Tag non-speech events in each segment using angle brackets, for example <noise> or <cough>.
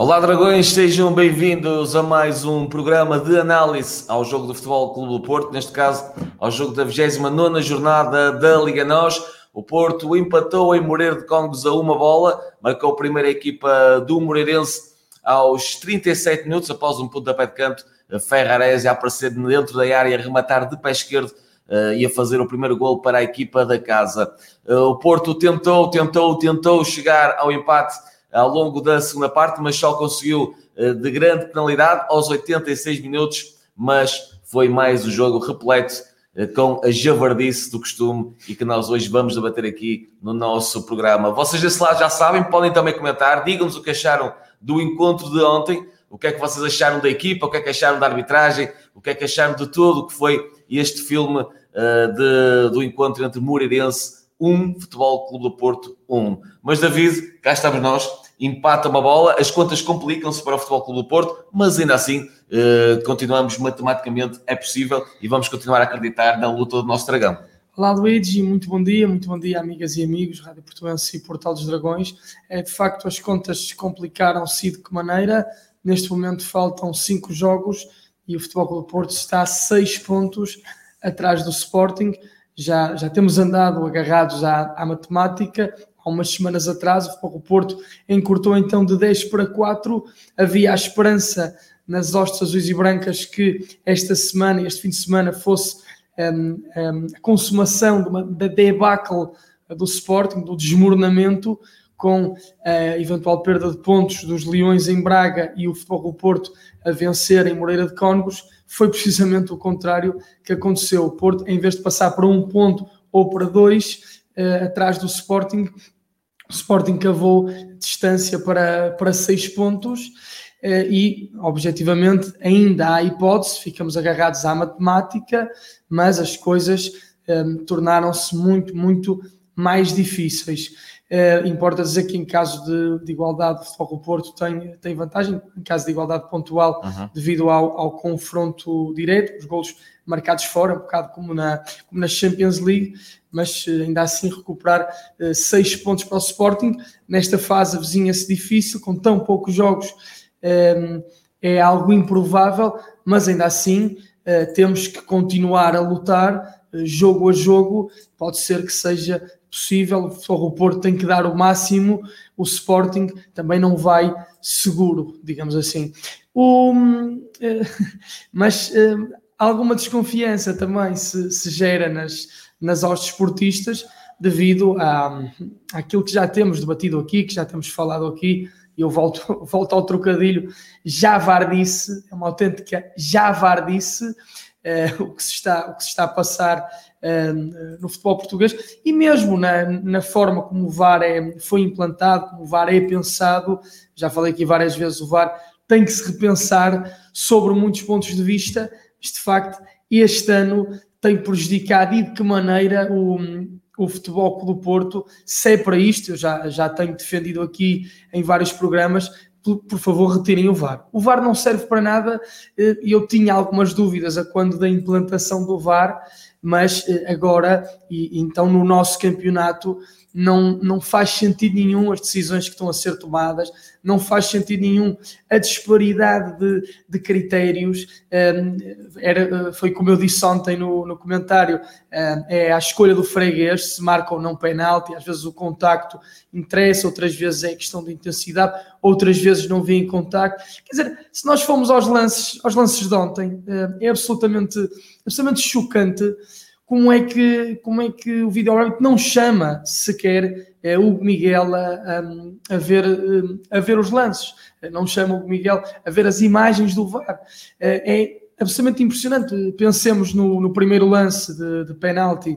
Olá, Dragões, sejam bem-vindos a mais um programa de análise ao jogo do Futebol Clube do Porto, neste caso ao jogo da 29 jornada da Liga NOS. O Porto empatou em Moreira de Congos a uma bola, marcou a primeira equipa do Moreirense aos 37 minutos, após um pontapé de canto, Ferrares a aparecer dentro da área, a rematar de pé esquerdo uh, e a fazer o primeiro gol para a equipa da casa. Uh, o Porto tentou, tentou, tentou chegar ao empate ao longo da segunda parte, mas só conseguiu eh, de grande penalidade aos 86 minutos, mas foi mais o jogo repleto eh, com a javardice do costume e que nós hoje vamos debater aqui no nosso programa. Vocês desse lado já sabem, podem também comentar, digam-nos o que acharam do encontro de ontem, o que é que vocês acharam da equipa, o que é que acharam da arbitragem, o que é que acharam de tudo o que foi este filme uh, de, do encontro entre Moreirense 1, Futebol Clube do Porto 1. Mas David, cá estamos nós, empata uma bola, as contas complicam-se para o Futebol Clube do Porto, mas ainda assim uh, continuamos matematicamente, é possível e vamos continuar a acreditar na luta do nosso dragão. Olá Luigi, muito bom dia, muito bom dia amigas e amigos, Rádio Portuense e Portal dos Dragões. É, de facto as contas complicaram-se de que maneira? Neste momento faltam cinco jogos e o Futebol Clube do Porto está a seis pontos atrás do Sporting já, já temos andado agarrados à, à matemática. Há umas semanas atrás, o Futebol Porto encurtou então de 10 para 4. Havia a esperança nas hostes azuis e brancas que esta semana, este fim de semana, fosse um, um, a consumação de uma, da debacle do Sporting, do desmoronamento, com a eventual perda de pontos dos Leões em Braga e o Futebol Porto a vencer em Moreira de Cónegos, foi precisamente o contrário que aconteceu. O Porto, em vez de passar para um ponto ou para dois, uh, atrás do Sporting, o Sporting cavou distância para, para seis pontos uh, e, objetivamente, ainda há hipótese, ficamos agarrados à matemática, mas as coisas um, eh, tornaram-se muito, muito mais difíceis. Uh, importa dizer que em caso de, de igualdade, o Futebol Porto tem, tem vantagem, em caso de igualdade pontual, uhum. devido ao, ao confronto direto, os golos marcados fora, um bocado como na, como na Champions League, mas uh, ainda assim recuperar uh, seis pontos para o Sporting. Nesta fase vizinha-se difícil, com tão poucos jogos, um, é algo improvável, mas ainda assim temos que continuar a lutar jogo a jogo, pode ser que seja possível, o Porto tem que dar o máximo, o Sporting também não vai seguro, digamos assim. O, eh, <laughs> mas eh, alguma desconfiança também se, se gera nas, nas hostes esportistas devido a, àquilo que já temos debatido aqui, que já temos falado aqui, e eu volto, <laughs> volto ao trocadilho, javardice, é uma autêntica javardice, eh, o, que se está, o que se está a passar no futebol português. E mesmo na, na forma como o VAR é, foi implantado, como o VAR é pensado, já falei aqui várias vezes, o VAR tem que se repensar sobre muitos pontos de vista, mas de facto este ano tem prejudicado e de que maneira o, o Futebol do Porto, se é para isto, eu já, já tenho defendido aqui em vários programas, por, favor, retirem o VAR. O VAR não serve para nada eh, e eu tinha algumas dúvidas a quando da implantação do VAR, mas eh, agora, e, então no nosso campeonato, não, não faz sentido nenhum as decisões que estão a ser tomadas, não faz sentido nenhum a disparidade de, de critérios. Um, era, foi como eu disse ontem no, no comentário: um, é a escolha do freguês se marca ou não penalti. Às vezes o contacto interessa, outras vezes é questão de intensidade, outras vezes não vem em contacto. Quer dizer, se nós formos aos lances, aos lances de ontem, é absolutamente, absolutamente chocante como é que, como é que o vídeo não chama sequer é, o Miguel a, a, ver, a ver os lances, não chama o Miguel a ver as imagens do VAR. É, é absolutamente impressionante. Pensemos no, no primeiro lance de, de penalti.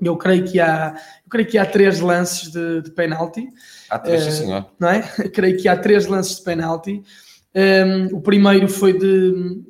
Eu creio que há, eu creio que há três lances de, de penalti. Há três, sim, senhor. Não é? <laughs> creio que há três lances de penalti. Um, o primeiro foi de,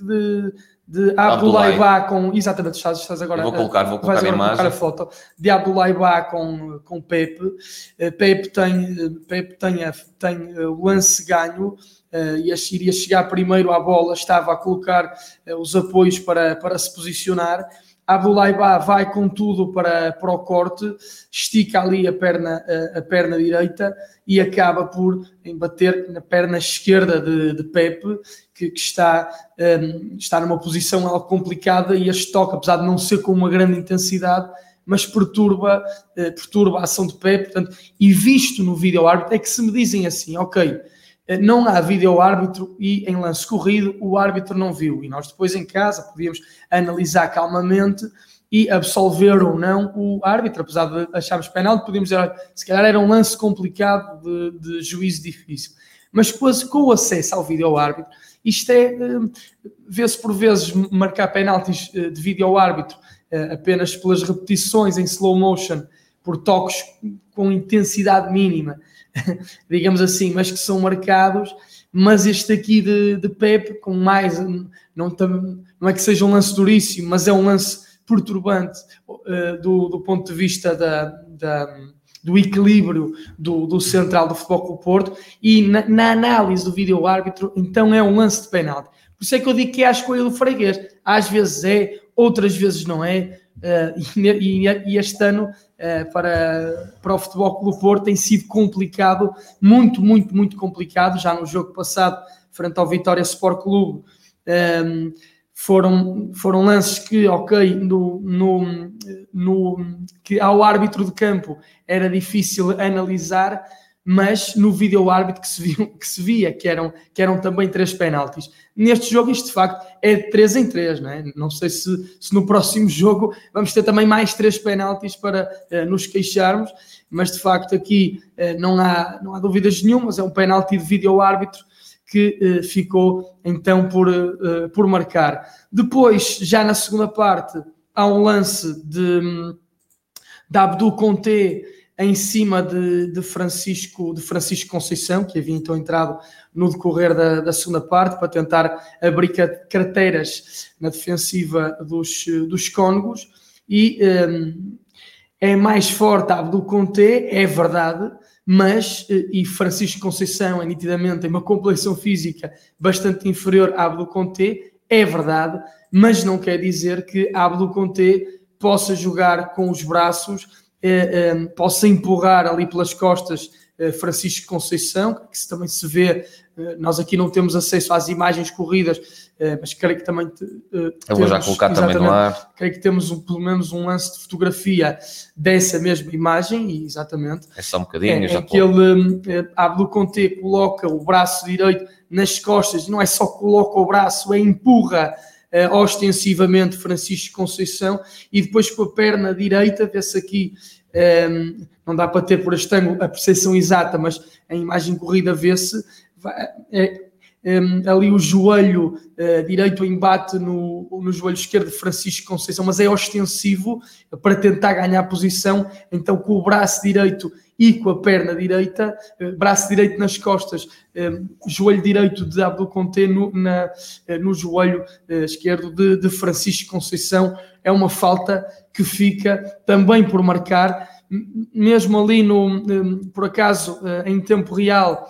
de de Abdullah com. Exatamente, estás, estás agora. Eu vou colocar, vou colocar a imagem. A foto de Abdullah com, com Pepe. Uh, Pepe tem, uh, Pepe tem, a, tem uh, o lance ganho. Uh, ia, iria chegar primeiro à bola, estava a colocar os apoios para, para se posicionar. Abdullah vai com tudo para, para o corte, estica ali a perna, a, a perna direita e acaba por bater na perna esquerda de, de Pepe, que, que está, um, está numa posição algo complicada e este toque, apesar de não ser com uma grande intensidade, mas perturba, uh, perturba a ação de Pepe, portanto, e visto no vídeo árbitro, é que se me dizem assim, ok, eh, não há vídeo árbitro e em lance corrido o árbitro não viu. E nós depois em casa podíamos analisar calmamente e absolver ou não o árbitro, apesar de acharmos penal, podíamos dizer, se calhar era um lance complicado de, de juízo difícil. Mas depois, com o acesso ao vídeo árbitro, isto é, eh, vê-se por vezes marcar penaltis eh, de vídeo árbitro apenas pelas repetições em slow motion, por toques com intensidade mínima <laughs> digamos assim, mas que são marcados. Mas este aqui de, de Pepe, com mais, não, não é que seja um lance duríssimo, mas é um lance perturbante uh, do, do ponto de vista da, da do equilíbrio do, do central do Futebol o Porto e na, na, análise do vídeo árbitro, então é um lance de penalti. Por isso é que eu digo que é a escolha do freguês. Às vezes é, outras vezes não é. Uh, e, e, este ano uh, para, para o Futebol Clube Porto tem sido complicado, muito, muito, muito complicado. Já no jogo passado, frente ao Vitória Sport Clube, ehm, foram, foram lances que, ok, no, no, no, que ao árbitro de campo era difícil analisar, mas no vídeo árbitro que se, viu, <laughs> que se via que eram, que eram também três penaltis. Neste jogo, isto de facto é 3 em 3, não é? Não sei se, se no próximo <laughs> jogo vamos ter também mais três penaltis para uh, nos queixarmos, mas de facto aqui uh, não, há, não há dúvidas nenhumas, é um penalti de vídeo árbitro que uh, ficou então por, por marcar. Depois, já na segunda parte, há um lance de, de Abdul Conte em cima de, de, Francisco, de Francisco Conceição, que havia então entrado no decorrer da, da segunda parte para tentar abrir carteiras na defensiva dos, dos Cónegos e um, é mais forte Abdul Conte, é verdade, mas, eh, e Francisco Conceição é nitidamente uma complexão física bastante inferior a Abdul Conte, é verdade, mas não quer dizer que Abdul Conte possa jogar com os braços eh, eh, possa empurrar ali pelas costas eh, Francisco Conceição, que se também se vê, nós aqui não temos acesso às imagens corridas, mas creio que também. Eu temos, vou já colocar também no ar. Creio que temos um, pelo menos um lance de fotografia dessa mesma imagem, e exatamente. É só um bocadinho, é, já é que ele, Abdo Conte coloca o braço direito nas costas, e não é só coloca o braço, é empurra uh, ostensivamente Francisco Conceição, e depois com a perna direita, vê-se aqui, um, ehm, não dá para ter por este ângulo a percepção exata, mas a imagem corrida vê-se, é, um, ali o joelho uh, direito embate no, no joelho esquerdo de Francisco Conceição, mas é ostensivo para tentar ganhar posição, então com o braço direito e com a perna direita, uh, braço direito nas costas, um, joelho direito de Abdul Conte no, na, uh, no joelho esquerdo de, de Francisco Conceição, é uma falta que fica também por marcar, mesmo ali no, um, por acaso, em tempo real,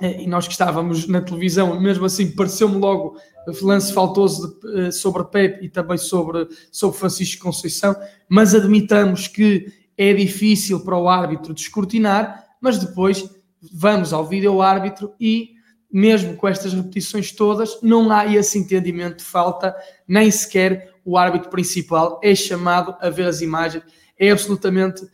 e nós que estávamos na televisão, mesmo assim pareceu-me logo lance faltoso de, eh, sobre Pepe e também sobre, sobre Francisco Conceição, mas admitamos que é difícil para o árbitro descortinar, mas depois vamos ao vídeo árbitro e mesmo com estas repetições todas, não há esse entendimento de falta, nem sequer o árbitro principal é chamado a ver as imagens. É absolutamente uh,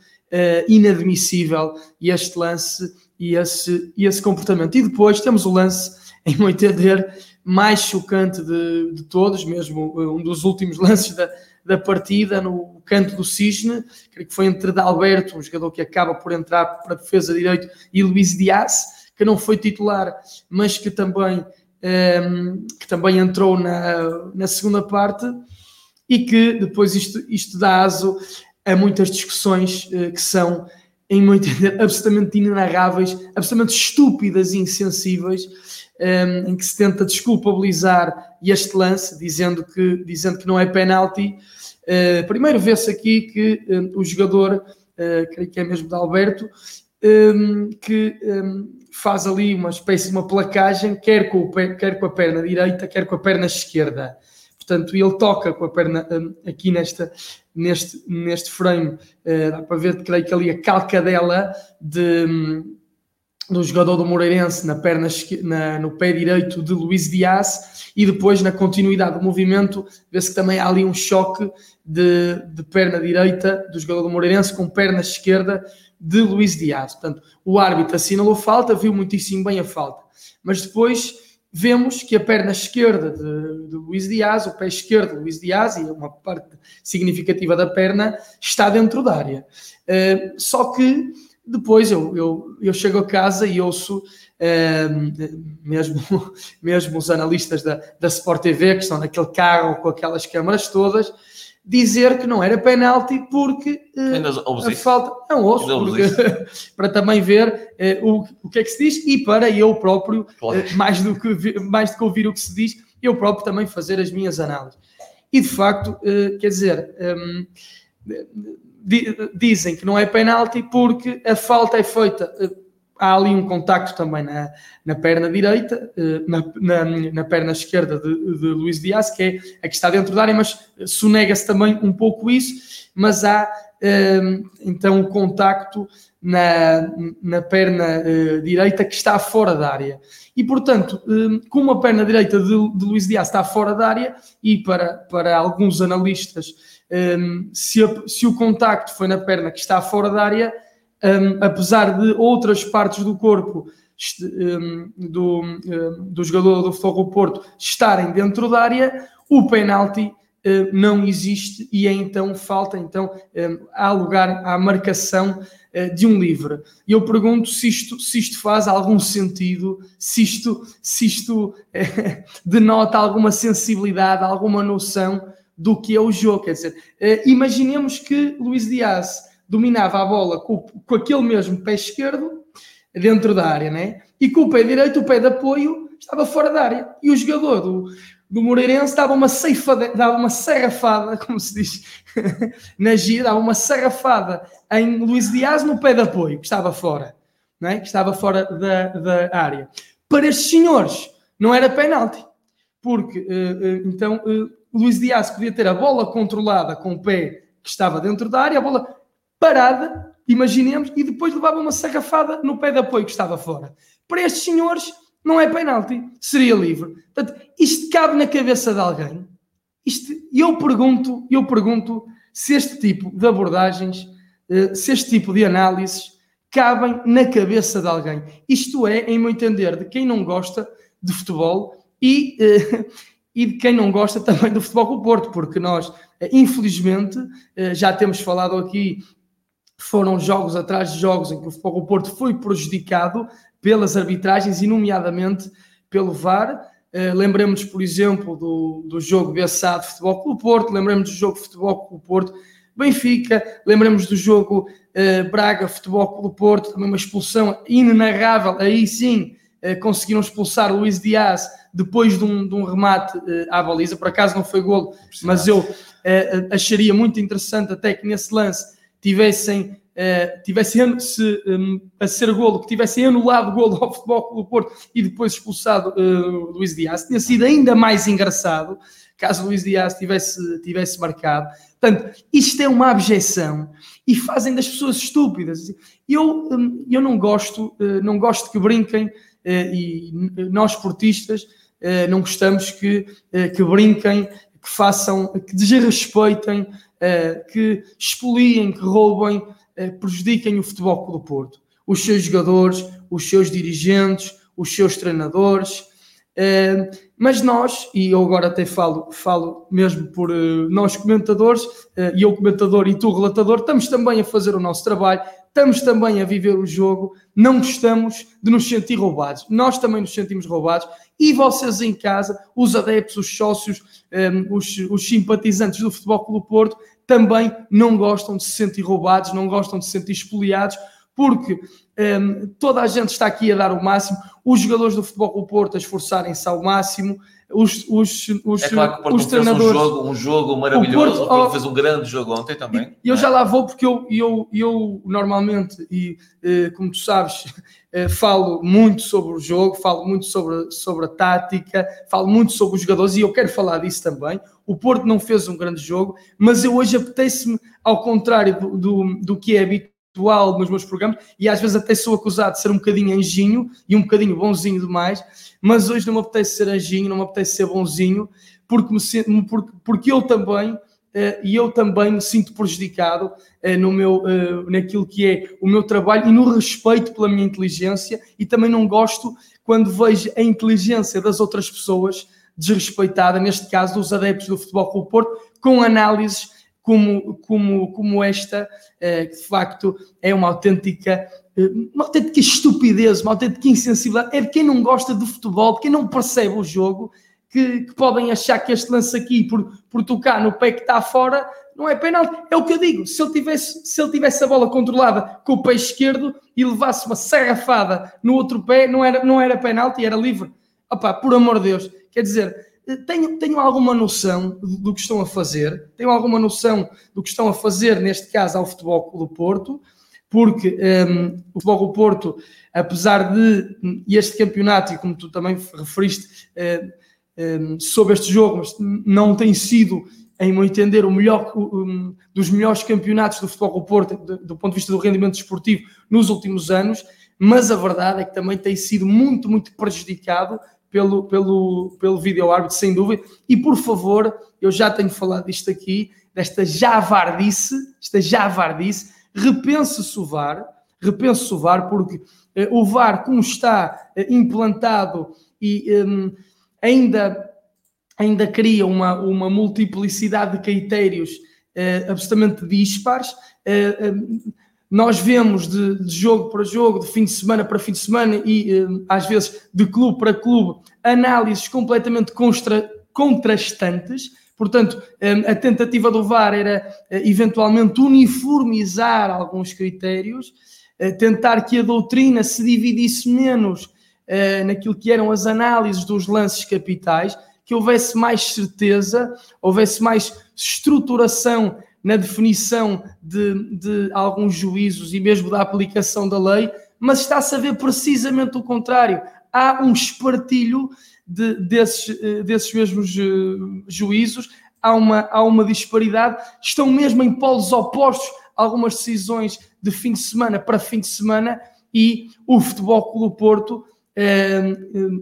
inadmissível este lance e esse, e esse comportamento. E depois temos o lance, <laughs> em meu entender, mais chocante de, de todos, mesmo eh, um dos últimos <laughs> lances da, da partida, no canto do Cisne, creio que foi entre Dalberto, um jogador que acaba por entrar para defesa direito, e Luís Dias, que não foi titular, mas que também, um, ehm, que também entrou na, na segunda parte, e que depois isto, isto dá aso a muitas discussões uh, que são em meu entender, <laughs> absolutamente inenarráveis, absolutamente estúpidas e insensíveis, um, ehm, em que se tenta desculpabilizar este lance, dizendo que, dizendo que não é penalti. Uh, primeiro vê-se aqui que um, o jogador, uh, creio que é mesmo de Alberto, um, ehm, que faz ali uma espécie de uma placagem, quer com, o, quer com a perna direita, quer com a perna esquerda. Portanto ele toca com a perna um, aqui nesta, neste, neste frame, uh, dá para ver, creio que ali a calcadela de, um, do jogador do Moreirense na perna, na, no pé direito de Luís Dias e depois na continuidade do movimento vê-se que também há ali um choque de, de perna direita do jogador do Moreirense com perna esquerda de Luís Dias. Portanto, o árbitro assinalou falta, viu muitíssimo bem a falta. Mas depois vemos que a perna esquerda de, de Luís Dias, o pé esquerdo de Luís Dias, e uma parte significativa da perna, está dentro da área. Uh, só que depois eu, eu, eu chego a casa e ouço uh, mesmo, <laughs> mesmo os analistas da, da Sport TV, que estão naquele carro com aquelas câmaras todas, dizer que não era penalti porque uh, a falta não ouço porque, <laughs> para também ver uh, o, o que é que se diz e para eu próprio claro. uh, mais do que mais do que ouvir o que se diz eu próprio também fazer as minhas análises. E de facto quer dizer um, dizem que não é penalti porque a falta é feita há ali um contacto também na, na perna direita, eh, na, na, na perna esquerda de, de Luís Dias, que é a que está dentro da área, mas sonega-se também um pouco isso, mas há ehm, então o contacto na, na perna uh, direita que está fora da área. E, portanto, um, como a perna direita de, de Luís Dias está fora da área, e para, para alguns analistas, um, se, se o contacto foi na perna que está fora da área, um, apesar de outras partes do corpo um, do, um, do jogador do Futebol Porto estarem dentro da área, o penalti não existe e é então falta, então há lugar à marcação uh, de um livre. E eu pergunto se isto, se isto faz algum sentido, se isto, se isto uh, <laughs> denota alguma sensibilidade, alguma noção do que é o jogo. Quer dizer, imaginemos que Luís Dias dominava a bola com, com aquele mesmo pé esquerdo dentro da área, né? E com o pé direito, o pé de apoio, estava fora da área. E o jogador do, do Moreirense dava uma ceifada, dava uma serrafada, <laughs> como se diz <laughs> na gira, dava uma serrafada em Luís Dias no pé de apoio, que estava fora, né? que estava fora da, da área. Para estes senhores, não era penalti, porque uh, uh, então uh, Luís Dias podia ter a bola controlada com o pé que estava dentro da área, a bola parada, imaginemos, e depois levava uma sarrafada no pé de apoio que estava fora. Para estes senhores, não é penalti, seria livre. Portanto, isto cabe na cabeça de alguém. Isto, eu pergunto, eu pergunto se este tipo de abordagens, eh, se este tipo de análises cabem na cabeça de alguém. Isto é, em meu entender, de quem não gosta de futebol e, eh, <laughs> e de quem não gosta também do futebol com o Porto, porque nós, eh, infelizmente, já temos falado aqui foram jogos atrás de jogos em que o Futebol Porto foi prejudicado pelas arbitragens e, nomeadamente, pelo VAR. Uh, lembremos, por exemplo, do, do jogo BSA de Futebol Clube Porto, lembremos do jogo Futebol Clube Porto Benfica, lembremos do jogo uh, Braga Futebol Clube Porto, também uma expulsão inenarrável, aí sim uh, conseguiram expulsar Luís Dias depois de um, de um remate à baliza, por acaso não foi golo, mas eu acharia muito interessante até que nesse lance tivessem, uh, tivessem se, um, a ser golo, que tivessem anulado o golo <laughs> ao Futebol do Porto e depois expulsado uh, Luís Dias, tinha sido ainda mais engraçado caso Luís Dias tivesse, tivesse marcado. Portanto, isto é uma abjeção e fazem das pessoas estúpidas. Eu, hum, eu não gosto, eh, não gosto que brinquem e nós esportistas não gostamos que, que brinquem, que façam, que desrespeitem que expoliem, que roubem, uh, prejudiquem o Futebol do Porto. Os seus jogadores, os seus dirigentes, os seus treinadores. Uh, mas nós, e eu agora até falo, falo mesmo por nós comentadores, e eu comentador e tu relatador, estamos também a fazer o nosso trabalho, estamos também a viver o jogo, não gostamos de nos sentir roubados. Nós também nos sentimos roubados e vocês em casa, os adeptos, os sócios, os, os, simpatizantes do Futebol Clube Porto, também não gostam de se sentir roubados, não gostam de se sentir expoliados, porque um, toda a gente está aqui a dar o máximo, os jogadores do Futebol Clube Porto a esforçarem-se ao máximo, os, os, os, é claro que o Porto os treinadores. Um jogo, um jogo maravilhoso, o Porto, o Porto fez um grande jogo ontem também. E eu é? já lá vou, porque eu, eu, eu normalmente, e eh, como tu sabes, falo muito sobre o jogo, falo muito sobre, sobre a tática, falo muito sobre os jogadores e eu quero falar disso também. O Porto não fez um grande jogo, mas eu hoje apetece-me, ao contrário do, do, do que é habitual nos meus programas, e às vezes até sou acusado de ser um bocadinho anjinho e um bocadinho bonzinho demais, mas hoje não me apetece ser anjinho, não me apetece ser bonzinho, porque, me, porque, porque eu também e eu também me sinto prejudicado uh, no meu, uh, naquilo que é o meu trabalho e no respeito pela minha inteligência. E também não gosto quando vejo a inteligência das outras pessoas desrespeitada, neste caso dos adeptos do Futebol Clube Porto, com análises como, como, como esta, que de facto é uma autêntica uma autêntica estupidez, uma autêntica insensibilidade, é de quem não gosta do futebol, de quem não percebe o jogo, que, que, podem achar que este lance aqui, por, por tocar no pé que está fora, não é penalti. É o que eu digo. Se ele, tivesse, se ele tivesse a bola controlada com o pé esquerdo e levasse uma sarrafada no outro pé, não era, não era penalti, era livre. Por amor de Deus. Quer dizer, tenho, tenho alguma noção do que estão a fazer, tenho alguma noção do que estão a fazer, neste caso, ao Futebol do Porto, porque um, o Futebol do Porto, apesar de este campeonato, e como tu também referiste, uh, um, sobre este jogo, mas não tem sido, em meu entender, o melhor um, dos melhores campeonatos do futebol do Porto, do, ponto de vista do rendimento desportivo, nos últimos anos. Mas a verdade é que também tem sido muito, muito prejudicado pelo, pelo, pelo vídeo árbitro, sem dúvida. E por favor, eu já tenho falado disto aqui, desta javardice, esta javardice, repense-se o VAR, repense-se o VAR, porque uh, o VAR, como está uh, implantado e um, ainda, ainda cria uma, uma multiplicidade de critérios uh, absolutamente dispares. Uh, nós vemos de, de, jogo para jogo, de fim de semana para fim de semana e uh, às vezes de clube para clube, análises completamente contrastantes. Portanto, a tentativa do VAR era eventualmente uniformizar alguns critérios, tentar que a doutrina se dividisse menos uh, naquilo que eram as análises dos lances capitais, que houvesse mais certeza, houvesse mais estruturação na definição de, de alguns juízos e mesmo da aplicação da lei, mas está-se a ver precisamente o contrário. Há um espartilho de, desses, eh, desses mesmos uh, juízos, há uma, há uma disparidade, estão mesmo em polos opostos algumas decisões de fim de semana para fim de semana e o Futebol Clube Porto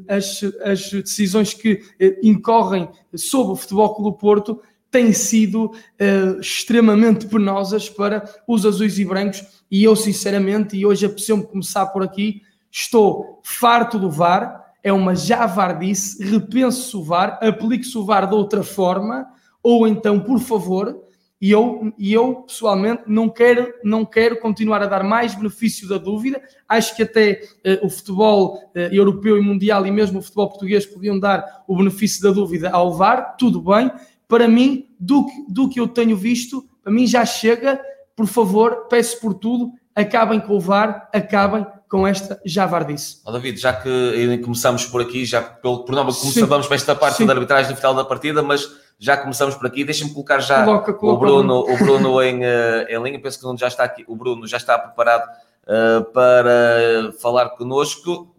as, as decisões que eh, incorrem sobre o Futebol Clube Porto têm sido eh, extremamente penosas para os azuis e brancos. E eu sinceramente, e hoje apeteceu-me começar por aqui, estou farto do VAR, é uma javardice, repense o VAR, aplique-se o VAR de outra forma, ou então, por favor, e eu, e eu pessoalmente não quero, não quero continuar a dar mais benefício da dúvida. Acho que até uh, o futebol uh, europeu e mundial e mesmo o futebol português podiam dar o benefício da dúvida ao VAR, tudo bem. Para mim, do que, do que eu tenho visto, para mim já chega. Por favor, peço por tudo, acabem com o VAR, acabem com esta javardice. Oh, David, já que começamos por aqui, já pelo, por nome começamos para esta parte Sim. da arbitragem no final da partida, mas já começamos por aqui. Deixa-me colocar já coloca, coloca, o Bruno, o Bruno em, uh, em linha. Penso que o já está aqui. O Bruno já está preparado uh, para falar connosco.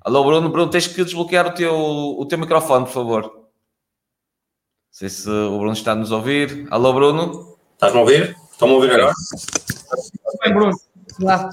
Alô, Bruno. Bruno, tens que desbloquear o teu, o teu microfone, por favor. Não sei se o Bruno está a nos ouvir. Alô, Bruno. Estás-me a ouvir? Estão-me a ouvir agora? Bem, Bruno. Lá.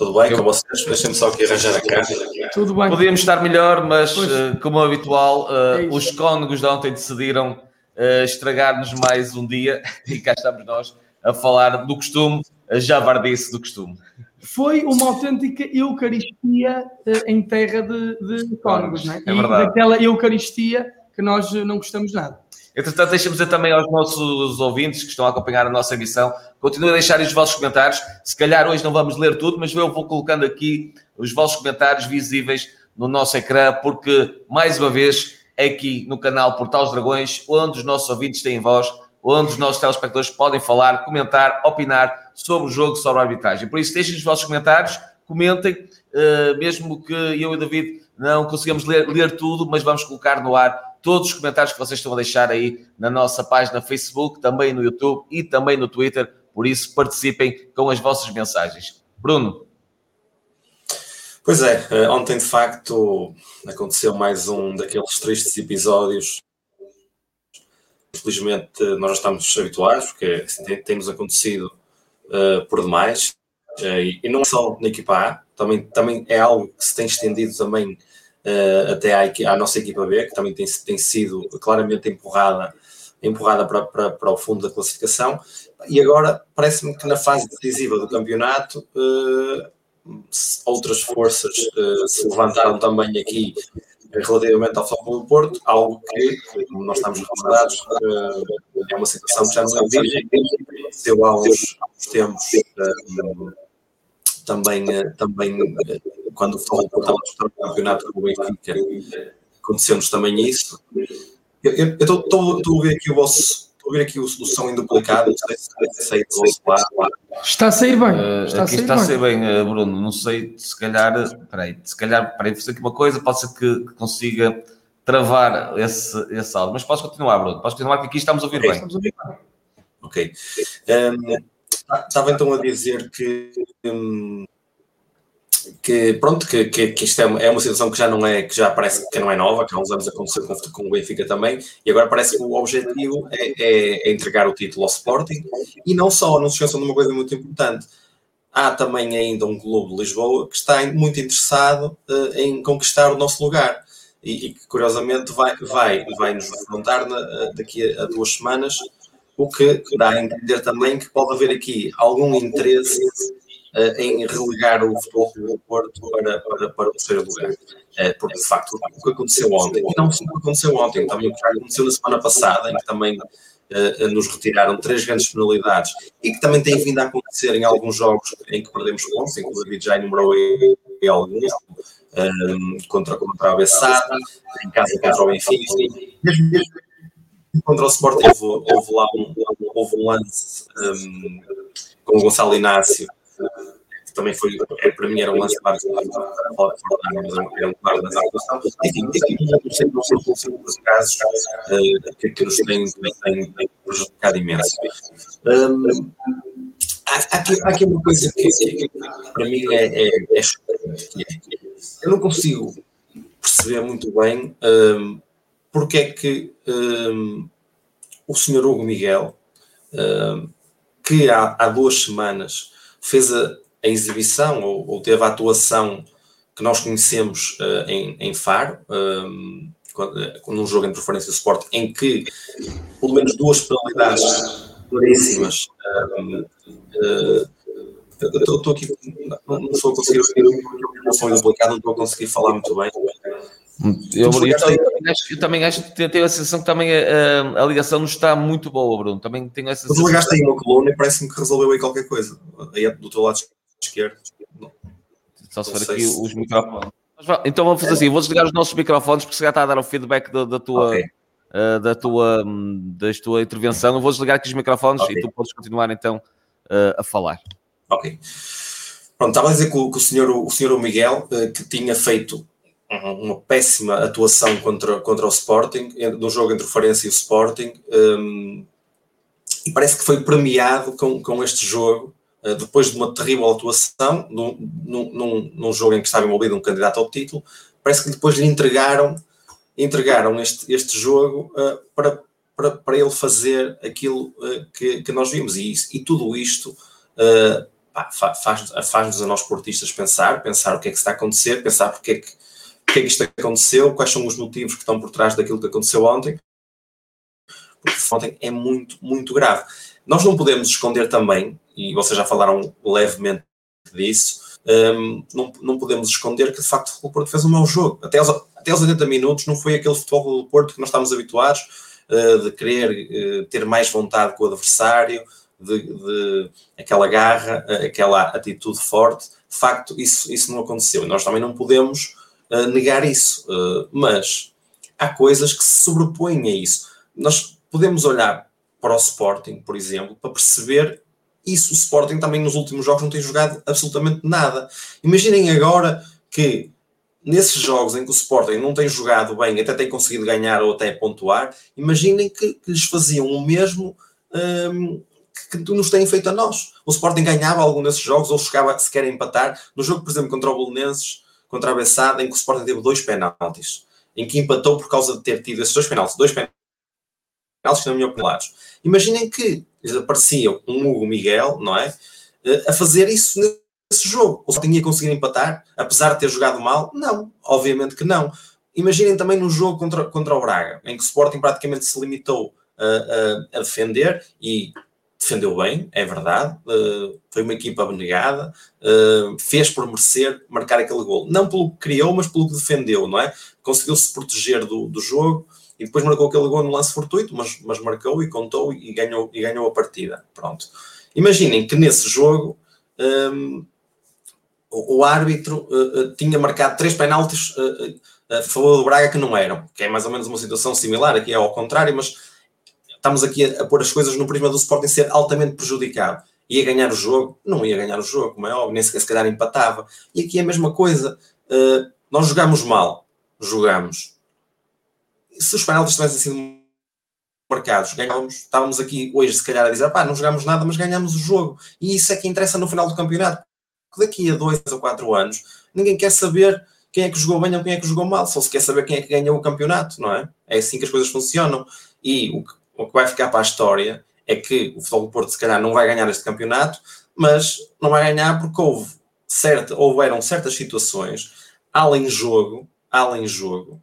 Tudo bem com vocês? Deixem-me só aqui arranjar a casa. Tudo bem. Podíamos estar melhor, mas uh, como é habitual, uh, é os cónegos de ontem decidiram uh, estragar-nos mais um dia <laughs> e cá estamos nós a falar do costume, a javardice do costume. Foi uma autêntica eucaristia em terra de, de cónegos, não é? É verdade. E daquela eucaristia que nós não gostamos nada. Entretanto, deixa-me dizer também aos nossos ouvintes que estão a acompanhar a nossa emissão, continuem a deixar os vossos comentários. Se calhar hoje não vamos ler tudo, mas eu vou colocando aqui os vossos comentários visíveis no nosso ecrã, porque, mais uma vez, é aqui no canal Portal dos Dragões, onde os nossos ouvintes têm voz, onde os nossos telespectadores podem falar, comentar, opinar sobre o jogo, sobre a arbitragem. Por isso, deixem os vossos comentários, comentem, uh, mesmo que eu e o David não consigamos ler, ler tudo, mas vamos colocar no ar todos os comentários que vocês estão a deixar aí na nossa página Facebook, também no YouTube e também no Twitter. Por isso, participem com as vossas mensagens. Bruno. Pois é, eh, ontem de facto aconteceu mais um daqueles tristes episódios. Infelizmente nós já estamos habituados, porque assim, tem-nos acontecido uh, por demais, uh, e, e, não só na equipa A, também, também é algo que se tem estendido também uh, até à, à, nossa equipa B, que também tem, tem sido claramente empurrada, empurrada para, para, para o fundo da classificação, e agora parece-me que na fase decisiva do campeonato outras forças uh, se levantaram também aqui relativamente ao Futebol do Porto, algo que, como nós estamos recordados, uh, é uma situação que já é virgem, aconteceu há uns, tempos uh, também, também quando o Futebol do Porto estava a disputar o campeonato com o Benfica, aconteceu-nos também isso. Eu estou a ouvir aqui o vosso ouvir aqui o, o som em duplicado, não sei se sair do vosso lado. Está a sair bem. Uh, está aqui a está a sair bem, uh, Bruno. Não sei, se calhar, peraí, se calhar, peraí, fazer aqui uma coisa, pode ser que, que consiga travar esse, esse áudio. Mas podes continuar, Bruno. Podes continuar, que aqui estamos a ouvir okay. bem. Estamos a ouvir bem. Ok. Um, estava então a dizer que. Um, que pronto, que, que, que isto é é uma, situação que já não é, que já parece que não é nova, que há uns anos aconteceu com, com o Benfica também, e agora parece que o objetivo é, é, é, entregar o título ao Sporting, e não só, não se esqueçam de uma coisa muito importante, há também ainda um clube de Lisboa que está muito interessado uh, em conquistar o nosso lugar, e, e que curiosamente vai, vai, vai nos afrontar na, uh, daqui a, a duas semanas, o que dá a entender também que pode haver aqui algum interesse em relegar o futebol do Porto para, para, para o terceiro lugar. Uh, porque, de facto, o que aconteceu ontem, e não só o que aconteceu ontem, também o que aconteceu na semana passada, em que também uh, nos retiraram três grandes penalidades e que também tem vindo a acontecer em alguns jogos em que perdemos pontos, David já enumerou alguns, um, contra, contra a Bessada, em casa contra o Benfica, mesmo, contra o Sport houve, houve lá um, houve um lance um, com o Gonçalo Inácio também foi, é, para mim era um lance vários mas é um claro situação. Enfim, não sei os casos uh, que, nos têm, têm, prejudicado imenso. Um, há, aqui, há aqui uma coisa que, que para mim é, é, é, eu não consigo perceber muito bem um, porque é que um, o senhor Hugo Miguel, um, que há, há duas semanas fez a, a exibição ou, ou, teve a atuação que nós conhecemos uh, em, em Faro, um, quando, num jogo entre Preferência e Sport, em que pelo menos duas penalidades claríssimas. Um, uh, eu estou aqui, não, não estou a conseguir ouvir o som duplicado, não estou a conseguir falar muito bem. Eu, eu, também acho, eu, também acho, que tenho a sensação que também a, a, ligação não está muito boa, Bruno. Também tenho essa sensação. Tu ligaste aí uma coluna e parece-me que resolveu aí qualquer coisa. Aí do teu lado esquerdo. Não. Só se for aqui se... os microfones. Então vamos fazer assim: vou desligar os nossos microfones porque se já está a dar o feedback da, da tua. Okay. Uh, da, tua, da tua intervenção, eu vou desligar aqui os microfones okay. e tu podes continuar então uh, a falar. Ok. Pronto, estava a dizer que o, que o, senhor, o senhor Miguel, uh, que tinha feito uma péssima atuação contra, contra o Sporting, no jogo entre o Farense e o Sporting, um, e parece que foi premiado com, com este jogo, uh, depois de uma terrível atuação, num, num, num, jogo em que estava envolvido um candidato ao título, parece que depois lhe entregaram, entregaram este, este jogo uh, para, para, para ele fazer aquilo uh, que, que nós vimos, e, e tudo isto faz-nos faz a nós portistas pensar, pensar o que é que está a acontecer, pensar porque é que porque é que isto aconteceu, quais são os motivos que estão por trás daquilo que aconteceu ontem, porque ontem é muito, muito grave. Nós não podemos esconder também, e vocês já falaram levemente disso, um, não, não podemos esconder que de facto o Porto fez um mau jogo. Até aos, até aos 80 minutos não foi aquele futebol do Porto que nós estamos habituados uh, de querer uh, ter mais vontade com o adversário, de, de aquela garra, uh, aquela atitude forte. De facto, isso, isso não aconteceu. E nós também não podemos negar isso, uh, mas há coisas que se sobrepõem a isso. Nós podemos olhar para o Sporting, por exemplo, para perceber isso. O Sporting também nos últimos jogos não tem jogado absolutamente nada. Imaginem agora que nesses jogos em que o Sporting não tem jogado bem, até tem conseguido ganhar ou até pontuar, imaginem que, que lhes faziam o mesmo um, que, nos têm feito a nós. O Sporting ganhava algum desses jogos ou chegava sequer a empatar. No jogo, por exemplo, contra o Bolonenses, contra a Bessada, em que o Sporting teve dois penaltis, em que empatou por causa de ter tido esses dois penaltis, dois penaltis que, na minha opinião, Imaginem que aparecia um Hugo Miguel, não é? Eh, a fazer isso nesse jogo. O Sporting ia conseguir empatar, apesar de ter jogado mal? Não, obviamente que não. Imaginem também no jogo contra, contra o Braga, em que o Sporting praticamente se limitou a, a, a defender e defendeu bem, é verdade, uh, foi uma equipa abnegada, uh, fez por merecer marcar aquele gol. Não pelo que criou, mas pelo que defendeu, não é? Conseguiu se proteger do, do jogo e depois marcou aquele gol no lance fortuito, mas, mas marcou e contou e ganhou, e ganhou a partida. Pronto. Imaginem que nesse jogo um, ehm, o, o, árbitro uh, tinha marcado três penaltis a favor do Braga que não eram, que é mais ou menos uma situação similar, aqui é ao contrário, mas estamos aqui a, a pôr as coisas no prisma do Sporting ser altamente prejudicado. Ia ganhar o jogo? Não ia ganhar o jogo, como é óbvio, nem sequer se calhar empatava. E aqui é a mesma coisa. Uh, nós jogamos mal, jogamos. Se os penaltis tivessem sido marcados, ganhávamos, estávamos aqui hoje se calhar a dizer, pá, não jogamos nada, mas ganhamos o jogo. E isso é que interessa no final do campeonato. Daqui a dois ou quatro anos, ninguém quer saber quem é que jogou bem ou quem é que jogou mal, só se quer saber quem é que ganhou o campeonato, não é? É assim que as coisas funcionam. E o que, o que vai ficar para a história é que o Futebol do Porto, se calhar, não vai ganhar este campeonato, mas não vai ganhar porque houve certa, houveram certas situações, além jogo, além jogo,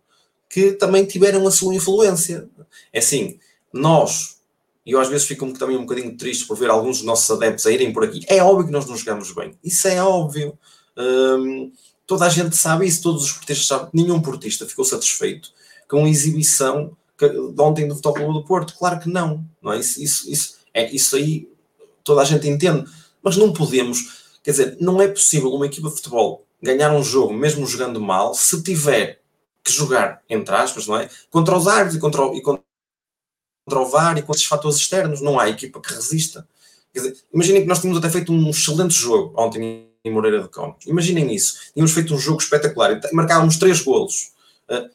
que também tiveram a sua influência. É assim, nós, e eu às vezes fico também um bocadinho triste por ver alguns dos nossos adeptos a irem por aqui, é óbvio que nós não jogamos bem, isso é óbvio. Hum, toda a gente sabe isso, todos os portistas sabem, nenhum portista ficou satisfeito com a exibição de ontem do Futebol do Porto. Claro que não, não é? Isso, isso, isso, é, isso aí toda a gente entende, mas não podemos, quer dizer, não é possível uma equipa de futebol ganhar um jogo mesmo jogando mal se tiver que jogar, entre aspas, não é? Contra os árbitros e contra o, e contra o VAR e com esses fatores externos, não há equipa que resista. Quer dizer, imaginem que nós tínhamos até feito um excelente jogo ontem em Moreira de Cónicos. Imaginem isso. Tínhamos feito um jogo espetacular e marcávamos três golos. Uh,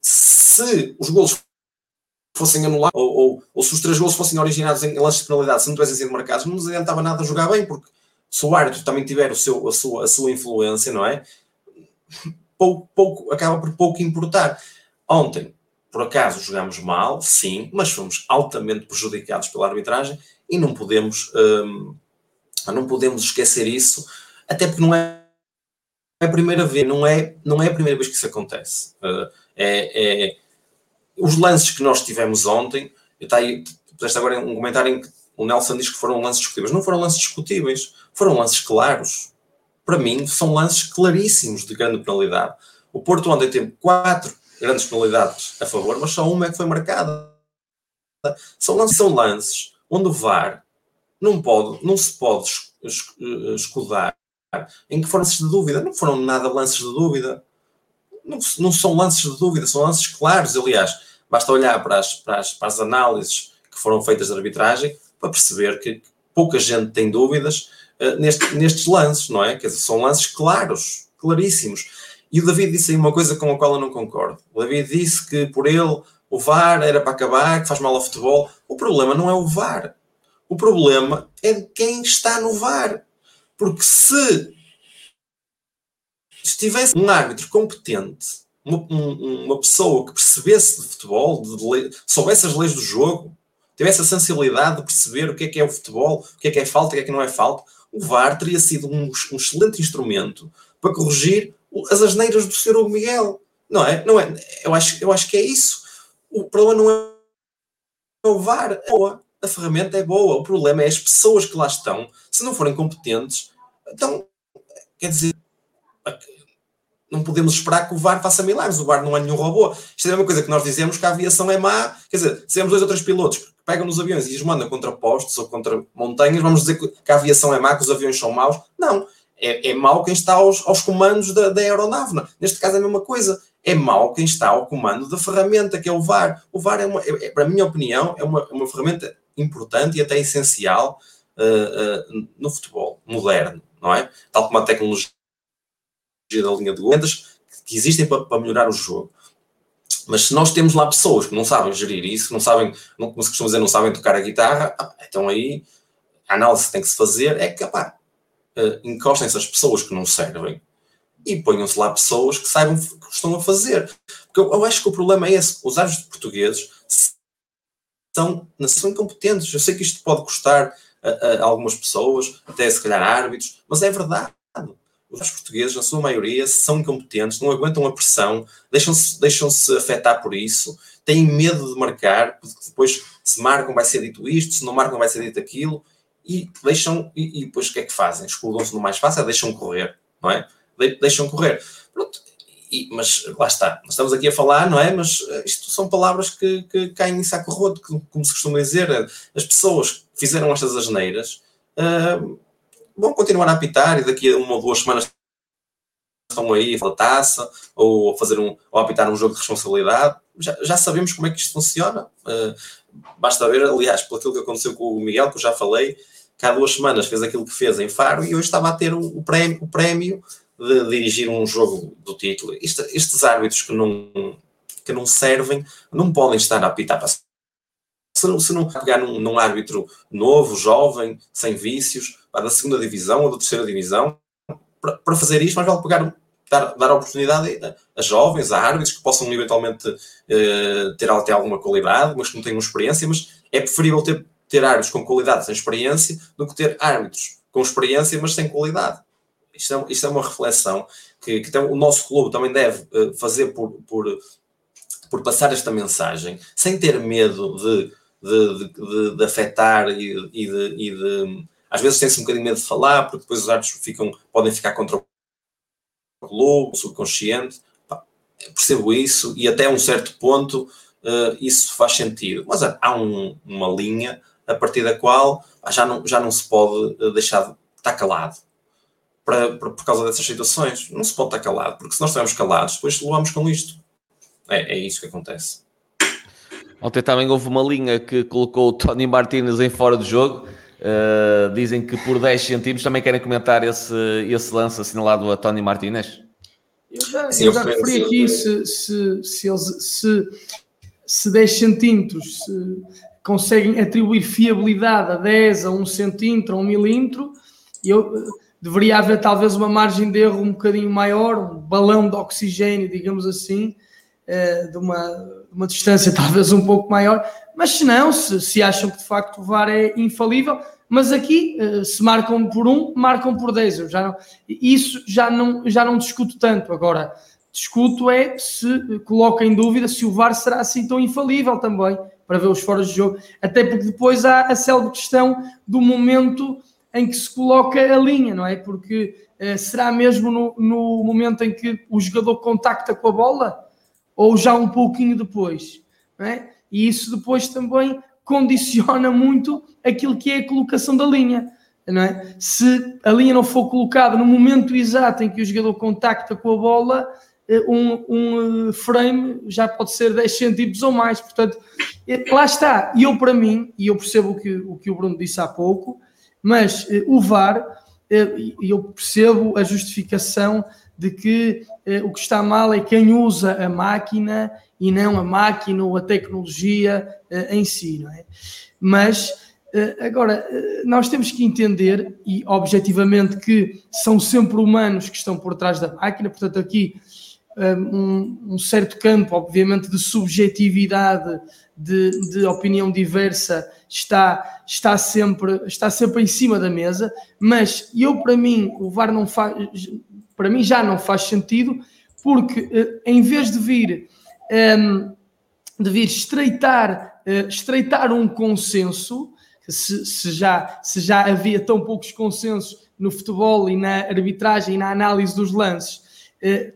se os golos fossem anulados, ou, ou, ou, se os três golos fossem originados em lances de penalidade, se não tivessem sido marcados, não nos adiantava nada jogar bem, porque se o árbitro também tiver o seu, a, sua, a sua influência, não é? Pouco, pouco, acaba por pouco importar. Ontem, por acaso, jogámos mal, sim, mas fomos altamente prejudicados pela arbitragem e não podemos, hum, não podemos esquecer isso até porque não é a primeira vez, não é, não é a primeira vez que isso acontece. Uh, é, é, os lances que nós tivemos ontem, está aí, agora um comentário em que o Nelson diz que foram lances discutíveis. Não foram lances discutíveis, foram lances claros. Para mim, são lances claríssimos de grande penalidade. O Porto ontem teve quatro grandes penalidades a favor, mas só uma é que foi marcada. São lances, são lances onde o VAR não, pode, não se pode escudar em que foram lances de dúvida. Não foram nada lances de dúvida. Não, não são lances de dúvida, são lances claros. Aliás, basta olhar para as, para as, para as análises que foram feitas de arbitragem para perceber que pouca gente tem dúvidas uh, neste, nestes lances, não é? Quer dizer, são lances claros, claríssimos. E o David disse aí uma coisa com a qual eu não concordo. O David disse que por ele o VAR era para acabar, que faz mal ao futebol. O problema não é o VAR. O problema é de quem está no VAR. Porque se estivesse um árbitro competente, uma, uma pessoa que percebesse de futebol, de lei, soubesse as leis do jogo, tivesse a sensibilidade de perceber o que é que é o futebol, o que é que é falta, o que é que não é falta, o VAR teria sido um, um excelente instrumento para corrigir as asneiras do Sr. Miguel. Não é? Não é? Eu, acho, eu acho que é isso. O problema não é o VAR. É boa a ferramenta é boa, o problema é as pessoas que lá estão, se não forem competentes, então, quer dizer, não podemos esperar que o VAR faça milagres, o VAR não é nenhum robô. Isto é a mesma coisa que nós dizemos que a aviação é má, quer dizer, se temos dois ou três pilotos que pegam nos aviões e os mandam contra postos ou contra montanhas, vamos dizer que a aviação é má, que os aviões são maus. Não, é, é mau quem está aos, aos comandos da, da aeronave. Não. Neste caso é a mesma coisa é mau quem está ao comando da ferramenta que é o VAR. O VAR, é, uma, é, é para a minha opinião, é uma, é uma ferramenta importante e até essencial uh, uh, no futebol moderno, não é? Tal como a tecnologia da linha de golendas que existem para, para, melhorar o jogo. Mas se nós temos lá pessoas que não sabem gerir isso, não sabem, não, como se costuma dizer, não sabem tocar a guitarra, ah, então aí a análise que tem que se fazer é que, uh, encostem-se as pessoas que não servem e ponham-se lá pessoas que saibam o que estão a fazer. Porque eu, eu, acho que o problema é esse. Os árbitros portugueses são, são incompetentes. Eu sei que isto pode custar a, a, algumas pessoas, até se calhar árbitros, mas é verdade. Os portugueses, na sua maioria, são incompetentes, não aguentam a pressão, deixam-se deixam -se afetar por isso, têm medo de marcar, porque depois se marcam vai ser dito isto, se não marcam vai ser dito aquilo, e deixam, e, e depois o que é que fazem? Escudam-se no mais fácil, deixam correr, não é? De, deixam correr. Pronto, e, mas lá está, nós estamos aqui a falar, não é? Mas eh, isto são palavras que, que caem em saco roto, como se costuma dizer. As pessoas que fizeram estas asneiras uh, vão continuar a apitar e daqui a uma ou duas semanas estão aí a taça ou fazer um ou apitar um jogo de responsabilidade. Já, já sabemos como é que isto funciona. Uh, basta ver, aliás, por aquilo que aconteceu com o Miguel, que eu já falei, que há duas semanas fez aquilo que fez em Faro e hoje estava a ter o, o prémio, o prémio de dirigir um jogo do título. Isto, estes árbitros que não, que não servem não podem estar a apitar para se não, se não pegar num, num, árbitro novo, jovem, sem vícios, da segunda divisão ou da terceira divisão, para, para fazer isto, mas vale pegar, dar, dar oportunidade a, a, jovens, a árbitros que possam eventualmente eh, ter até alguma qualidade, mas que não tenham experiência, mas é preferível ter, ter árbitros com qualidade sem experiência do que ter árbitros com experiência, mas sem qualidade. Isto é, isto é uma reflexão que, que tem, o nosso clube também deve uh, fazer por, por, por passar esta mensagem, sem ter medo de, de, de, de afetar e, e, de, e de. Às vezes tem-se um bocadinho medo de falar, porque depois os árbitros ficam, podem ficar contra o clube, o subconsciente. Pá, percebo isso e até um certo ponto uh, isso faz sentido. Mas há um, uma linha a partir da qual já não, já não se pode eh, deixar de estar calado para, para, por causa dessas situações. Não se pode estar calado, porque se nós estivermos calados, depois levamos com isto. É, é isso que acontece. Ontem também houve uma linha que colocou o Tony Martínez em fora do jogo. Uh, dizem que por 10 centímetros também querem comentar esse, esse lance assinalado a Tony Martínez. Eu já, Sim, eu já referi aqui se, se, se, eles, se, se 10 centímetros se conseguem atribuir fiabilidade a 10, a 1 centímetro, a 1 milímetro, eu deveria haver talvez uma margem de erro um bocadinho maior, um balão de oxigênio, digamos assim, eh, de uma, uma distância <laughs> talvez um pouco maior, mas se não, se, se acham que de facto o VAR é infalível, mas aqui eh, se marcam por um, marcam por 10. Eu já não, isso já não, já não discuto tanto. Agora, discuto é se coloca em dúvida se o VAR será assim tão infalível também para ver os fora de jogo, até porque depois há a célebre questão do momento em que se coloca a linha, não é? Porque uh, será mesmo no, no, momento em que o jogador contacta com a bola ou já um pouquinho depois, é? E isso depois também condiciona muito aquilo que é a colocação da linha, é? Se a linha não for colocada no momento exato em que o jogador contacta com a bola, eh, um, um, eh, frame já pode ser 10 centímetros ou mais. Portanto, lá está. E eu, para mim, e eu percebo o que o, que o Bruno disse há pouco, mas eh, o VAR, eh, eu percebo a justificação de que eh, o que está mal é quem usa a máquina e não a máquina ou a tecnologia em si, não é? Mas agora nós temos que entender e objetivamente que são sempre humanos que estão por trás da máquina, portanto aqui um, um certo campo, obviamente, de subjetividade, de, de opinião diversa está, está, sempre, está sempre em cima da mesa, mas eu, para mim, o VAR não faz, para mim já não faz sentido, porque eh, em vez de vir, ehm, de vir estreitar, uh, estreitar um consenso, se, se, já, se já havia tão poucos consensos no futebol e na arbitragem e na análise dos lances, uh,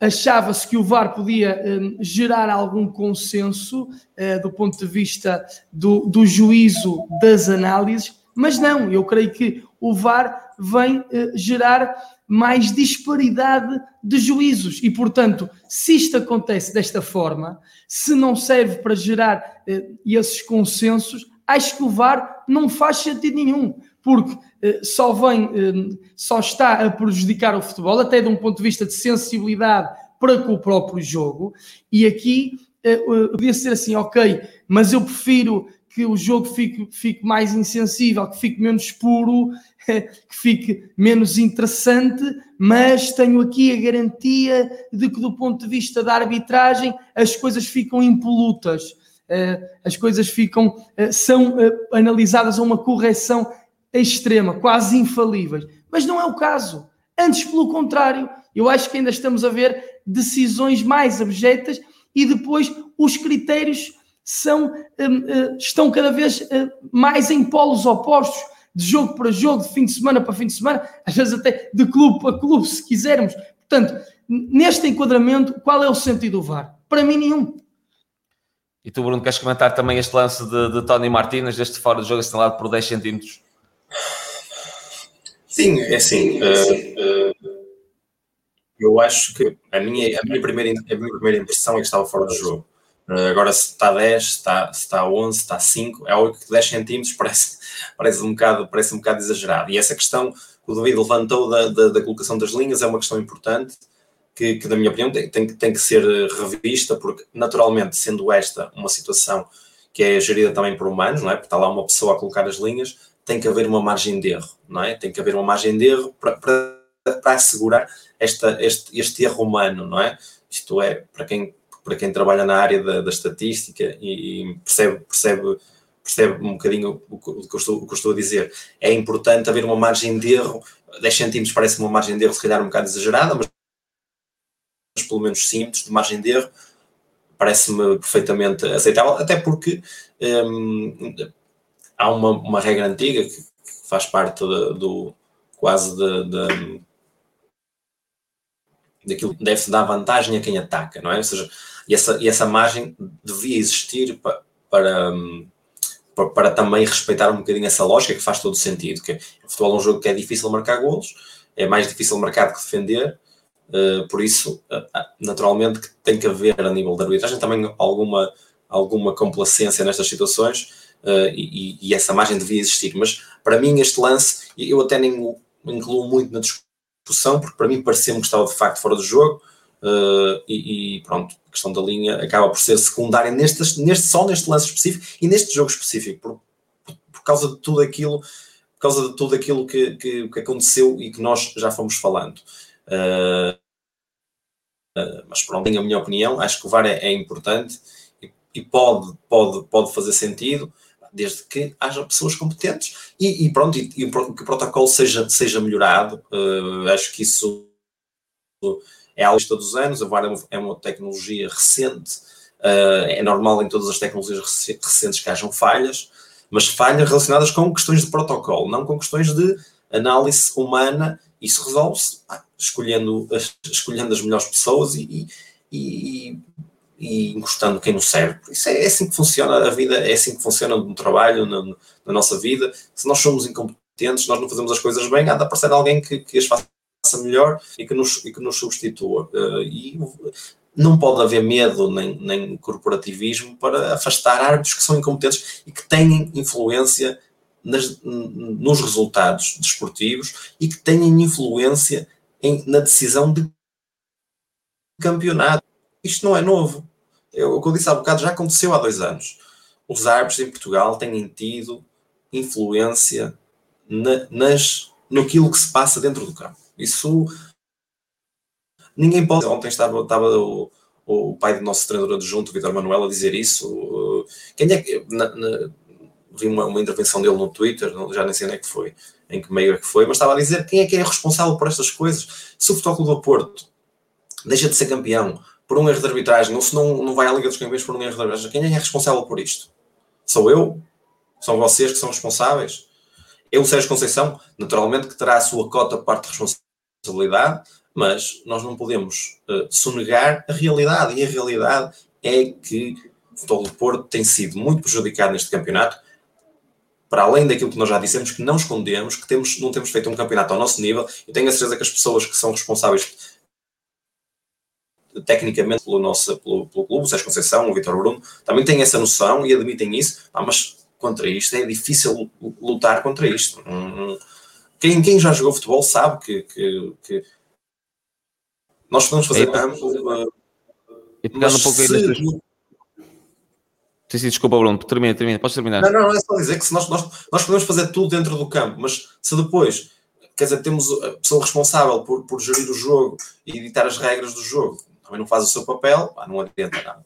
achava-se que o VAR podia um, gerar algum consenso uh, do ponto de vista do, do, juízo das análises, mas não, eu creio que o VAR vem uh, gerar mais disparidade de juízos. E, portanto, se isto acontece desta forma, se não serve para gerar uh, esses consensos, acho que o VAR não faz sentido nenhum, porque eh, só vem, eh, só está a prejudicar o futebol, até de um ponto de vista de sensibilidade para com o próprio jogo, e aqui eh, podia ser assim, ok, mas eu prefiro que o jogo fique, fique mais insensível, que fique menos puro, <laughs> que fique menos interessante, mas tenho aqui a garantia de que, do ponto de vista da arbitragem, as coisas ficam impolutas, eh, as coisas ficam, eh, são eh, analisadas a uma correção extrema, quase infalíveis. Mas não é o caso. Antes, pelo contrário, eu acho que ainda estamos a ver decisões mais abjetas e depois os critérios são, estão cada vez mais em polos opostos de jogo para jogo, de fim de semana para fim de semana, às vezes até de clube para clube, se quisermos. Portanto, neste enquadramento, qual é o sentido do VAR? Para mim, nenhum. E tu, Bruno, queres comentar também este lance de, de Tony Martínez, deste fora de jogo assinalado por 10 centímetros? Sim, é assim. Uh, uh, eu acho que a minha, a, minha primeira, a minha primeira impressão é que estava fora do jogo. Uh, agora, se está 10, se está, se está 11, se está 5, é algo que 10 centímetros <laughs> parece, parece, um bocado, parece um bocado exagerado. E essa questão que o David levantou da, da, da colocação das linhas é uma questão importante que, que na minha opinião, tem, tem, tem que ser revista, porque, naturalmente, sendo esta uma situação que é gerida também por humanos, não é? Porque está lá uma pessoa a colocar as linhas, tem que haver uma margem de erro, não é? Tem que haver uma margem de erro para, para, para assegurar esta, este, este erro humano, não é? Isto é, para quem para quem trabalha na área da, da estatística e, e, percebe, percebe, percebe um bocadinho o, o, que estou, o que eu estou a dizer. É importante haver uma margem de erro, 10 centímetros parece uma margem de erro se calhar um bocado exagerada, mas, mas pelo menos simples, de margem de erro, parece-me perfeitamente aceitável, até porque hum, há uma, uma regra antiga que, que faz parte de, do quase de daquilo que deve-se dar vantagem a quem ataca, não é? Ou seja, e essa, e essa margem devia existir para, para, para, para, também respeitar um bocadinho essa lógica que faz todo sentido, que o futebol é um jogo que é difícil marcar golos, é mais difícil marcar do que defender, uh, por isso, uh, naturalmente, que tem que haver a nível da arbitragem também alguma, alguma complacência nestas situações, uh, e, e, essa margem devia existir, mas para mim este lance, eu até nem incluo muito na discussão, porque para mim pareceu-me que estava de facto fora do jogo, Uh, e, e, pronto, a questão da linha acaba por ser secundária neste, neste, só neste lance específico e neste jogo específico, por, por, causa de tudo aquilo, por causa de tudo aquilo que, que, que aconteceu e que nós já fomos falando. Uh, uh, mas pronto, em a minha opinião, acho que o VAR é, é importante e, e, pode, pode, pode fazer sentido desde que haja pessoas competentes e, e pronto, e, e, que o protocolo seja, seja melhorado. acho que isso é algo de todos os anos, a VAR é uma, é tecnologia recente, uh, é normal em todas as tecnologias recentes que hajam falhas, mas falhas relacionadas com questões de protocolo, não com questões de análise humana, isso resolve-se escolhendo, escolhendo as melhores pessoas e, e, e, encostando quem nos serve. Isso é, é, assim que funciona a vida, é assim que funciona no trabalho, na, na nossa vida. Se nós somos incompetentes, nós não fazemos as coisas bem, há de aparecer alguém que, que as faça melhor e que nos, e que nos substitua. Uh, e não pode haver medo nem, nem corporativismo para afastar árbitros que são incompetentes e que têm influência nas, nos resultados desportivos e que têm influência em, na decisão de campeonato. Isto não é novo. Eu, o que eu disse há bocado já aconteceu há dois anos. Os árbitros em Portugal têm tido influência na, nas, naquilo que se passa dentro do campo. Isso ninguém pode. Ontem estava, estava o, o pai do nosso treinador adjunto, Vitor Manuel, a dizer isso. Quem é que. Na, na, vi uma, uma, intervenção dele no Twitter, já nem sei onde é que foi, em que meio é que foi, mas estava a dizer quem é que é responsável por estas coisas. Se o Futebol do Porto deixa de ser campeão por um erro de arbitragem, ou se não, não vai à Liga dos Campeões por um erro de arbitragem, quem é responsável por isto? Sou eu? São vocês que são responsáveis? Eu, Sérgio Conceição, naturalmente que terá a sua cota parte de responsabilidade responsabilidade, mas nós não podemos uh, sonegar a realidade, e a realidade é que o futebol do Porto tem sido muito prejudicado neste campeonato, para além daquilo que nós já dissemos, que não escondemos, que temos, não temos feito um campeonato ao nosso nível, eu tenho a certeza que as pessoas que são responsáveis tecnicamente pelo, nosso, pelo, pelo clube, o Sérgio Conceição, o Vitor Bruno, também têm essa noção e admitem isso, ah, mas contra isto é difícil lutar contra isto. Quem, quem já jogou futebol sabe que, que, que nós podemos fazer é, amplo. E pegando um pouco aí. Sim, sim, desculpa, Bruno. Termina, termina. Podes terminar. Não, não, não é só dizer que se nós, nós, nós podemos fazer tudo dentro do campo, mas se depois, quer dizer, temos a pessoa responsável por, por gerir o jogo e editar as regras do jogo, também não faz o seu papel, pá, não adianta nada.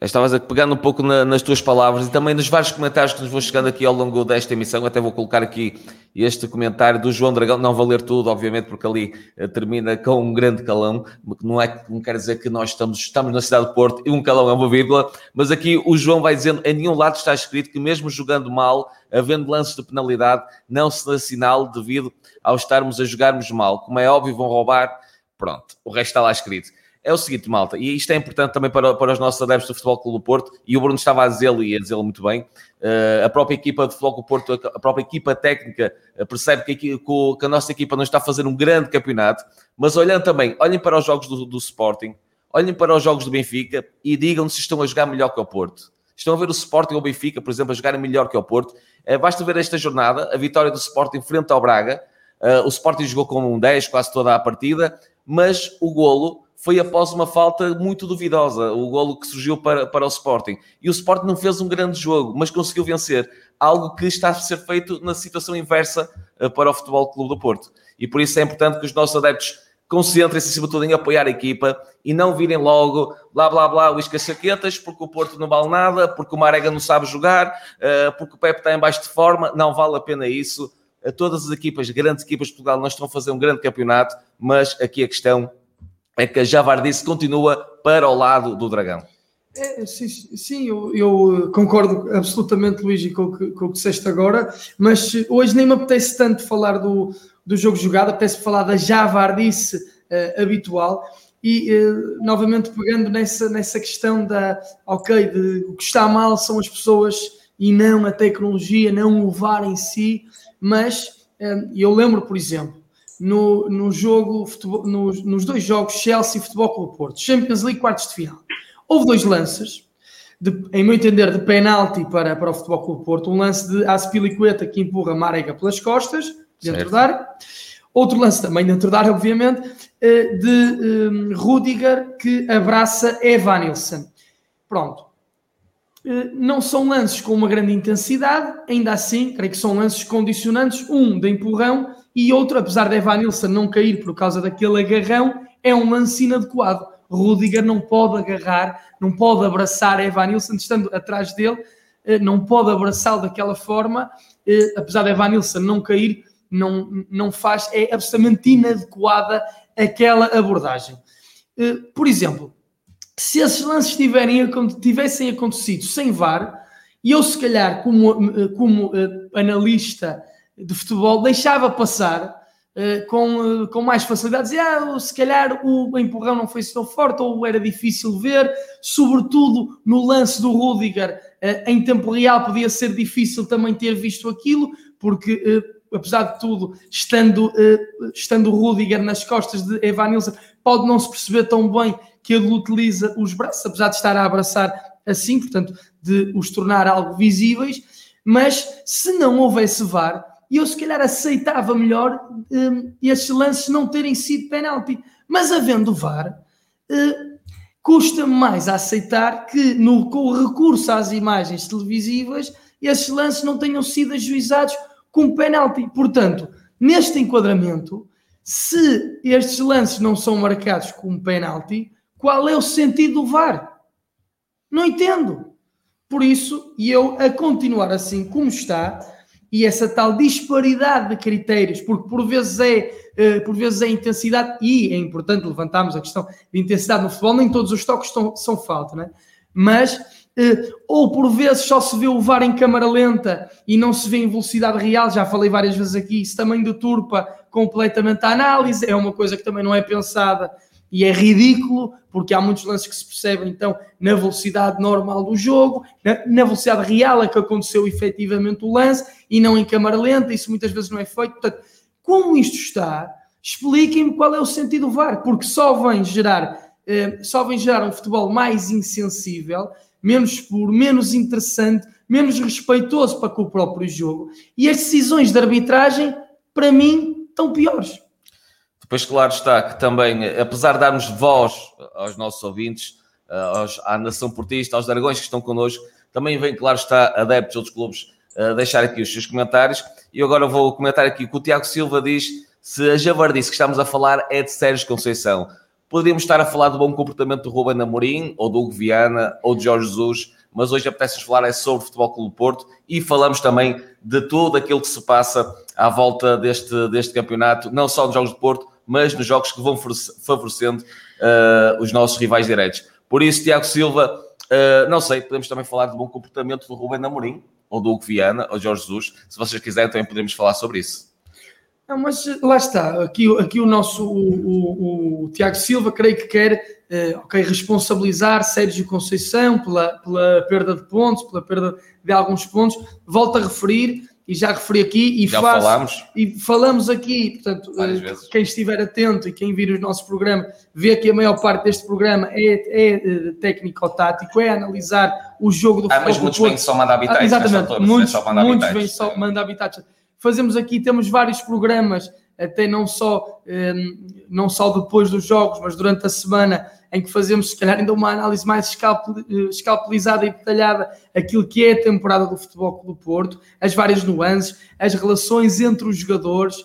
Estavas a pegar um pouco na, nas tuas palavras e também nos vários comentários que nos vão chegando aqui ao longo desta emissão. Até vou colocar aqui este comentário do João Dragão. Não vou ler tudo, obviamente, porque ali uh, termina com um grande calão. Não, é, não quer dizer que nós estamos, estamos na cidade de Porto e um calão é uma vírgula, mas aqui o João vai dizendo: em nenhum lado está escrito que, mesmo jogando mal, havendo lances de penalidade, não se dá sinal devido ao estarmos a jogarmos mal. Como é óbvio, vão roubar. Pronto, o resto está lá escrito é o seguinte, malta, e isto é importante também para, para os nossos adeptos do Futebol Clube do Porto, e o Bruno estava a dizê-lo e a dizê-lo muito bem, uh, a própria equipa de Futebol Clube do Porto, a própria equipa técnica uh, percebe que, aqui, que, a nossa equipa não está a fazer um grande campeonato, mas olhando também, olhem para os jogos do, do Sporting, olhem para os jogos do Benfica e digam se estão a jogar melhor que o Porto. Estão a ver o Sporting ou o Benfica, por exemplo, a jogarem melhor que o Porto. Uh, basta ver esta jornada, a vitória do Sporting frente ao Braga. o Sporting jogou com um 10 quase toda a partida, mas o golo foi após uma falta muito duvidosa, o golo que surgiu para, para o Sporting. E o Sporting não fez um grande jogo, mas conseguiu vencer. Algo que está a ser feito na situação inversa uh, para o Futebol Clube do Porto. E por isso é importante que os nossos adeptos concentrem-se, acima de tudo, em apoiar a equipa e não virem logo blá blá blá, Luís Cachaquetas, porque o Porto não vale nada, porque o Marega não sabe jogar, uh, porque o Pepe está em baixo de forma. Não vale a pena isso. Uh, todas as equipas, grandes equipas de Portugal, não estão a fazer um grande campeonato, mas aqui a questão é que a Javardice continua para o lado do Dragão. É, sim, sim eu, eu, concordo absolutamente, Luís, com o, que, com o que disseste agora, mas hoje nem me apetece tanto falar do, do jogo jogado, apetece falar da Javardice uh, habitual. E uh, novamente pegando nessa, nessa questão da ok, de, o que está mal são as pessoas e não a tecnologia, não o VAR em si, mas eu lembro, por exemplo, no, no jogo, futebol, nos, nos, dois jogos Chelsea e Futebol Clube Porto, Champions League quartos de final. Houve dois lances, de, em meu entender, de penalti para, para o Futebol Clube Porto. Um lance de Aspilicueta que empurra Marega pelas costas, dentro certo. da área. Outro lance também dentro da área, obviamente, eh, de um, Rudiger que abraça Evanilson. Pronto. Eh, não são lances com uma grande intensidade, ainda assim, creio que são lances condicionantes. Um de empurrão e outro, apesar de Evanilson não cair por causa daquele agarrão, é um lance inadequado. Rudiger não pode agarrar, não pode abraçar Evanilson estando atrás dele, eh, não pode abraçá-lo daquela forma, eh, apesar de Evanilson não cair, não, não faz, é absolutamente inadequada aquela abordagem. Eh, por exemplo, se esses lances tiverem, tivessem acontecido sem VAR, e eu se calhar como, como analista de futebol deixava passar uh, com, uh, com mais facilidade. Dizia, ah, se calhar o empurrão não foi tão forte ou era difícil ver, sobretudo no lance do Rudiger, uh, em tempo real podia ser difícil também ter visto aquilo, porque apesar de tudo, estando, estando o Rudiger nas costas de Evanilson, pode não se perceber tão bem que ele utiliza os braços, apesar de estar a abraçar assim, portanto, de os tornar algo visíveis, mas se não houvesse VAR, e eu se calhar aceitava melhor um, estes lances não terem sido penalti. Mas havendo VAR, uh, custa-me mais a aceitar que no, com o recurso às imagens televisivas esses lances não tenham sido ajuizados com penalti. Portanto, neste enquadramento, se estes lances não são marcados com penalti, qual é o sentido do VAR? Não entendo. Por isso, e eu a continuar assim como está, e essa tal disparidade de critérios, porque por vezes é, uh, por vezes é intensidade, e é importante levantarmos a questão de intensidade no futebol, nem todos os toques estão, são falta, né? mas uh, ou por vezes só se vê o VAR em câmara lenta e não se vê em velocidade real, já falei várias vezes aqui, isso também deturpa completamente a análise, é uma coisa que também não é pensada e é ridículo, porque há muitos lances que se percebem então na velocidade normal do jogo, na, na velocidade real a que aconteceu efetivamente o lance e não em câmara lenta, isso muitas vezes não é feito. Portanto, como isto está, expliquem-me qual é o sentido do VAR, porque só vem gerar, eh, só vem gerar um futebol mais insensível, menos puro, menos interessante, menos respeitoso para com o próprio jogo. E as decisões de arbitragem, para mim, estão piores. Depois, claro está que também, apesar de darmos voz aos nossos ouvintes, aos, à nação portista, aos dragões que estão connosco. Também vem, claro, está adeptos de outros clubes a deixar aqui os seus comentários. E agora vou comentar aqui que o Tiago Silva diz se a javardice que estamos a falar é de Sérgio Conceição. Poderíamos estar a falar do bom comportamento do Ruben Amorim, ou do Hugo Viana, ou de Jorge Jesus, mas hoje apetece falar é sobre o Futebol Clube Porto e falamos também de tudo aquilo que se passa à volta deste, deste campeonato, não só nos Jogos de Porto, mas nos jogos que vão favorecendo uh, os nossos rivais diretos. Por isso, Tiago Silva, uh, não sei, podemos também falar do bom comportamento do Ruben Amorim, ou do Hugo Viana, ou Jorge Jesus. Se vocês quiserem, também podemos falar sobre isso. Não, mas lá está, aqui, aqui o nosso o, o, o Tiago Silva, creio que quer eh, okay, responsabilizar Sérgio Conceição pela, pela perda de pontos, pela perda de alguns pontos. Volto a referir, e já referi aqui, e, faço, falamos. e falamos aqui, portanto, eh, quem estiver atento e quem vir os nossos programas, vê que a maior parte deste programa é, é eh, técnico-tático, é analisar o jogo do ah, futebol. Mas muitos vêm só mandar habitats. Ah, exatamente, muitos, muitos vêm só mandar habitats fazemos aqui, temos vários programas, até não só, ehm, não só depois dos jogos, mas durante a semana, em que fazemos, se calhar, ainda uma análise mais escalpelizada e detalhada aquilo que é a temporada do Futebol do Porto, as várias nuances, as relações entre os jogadores,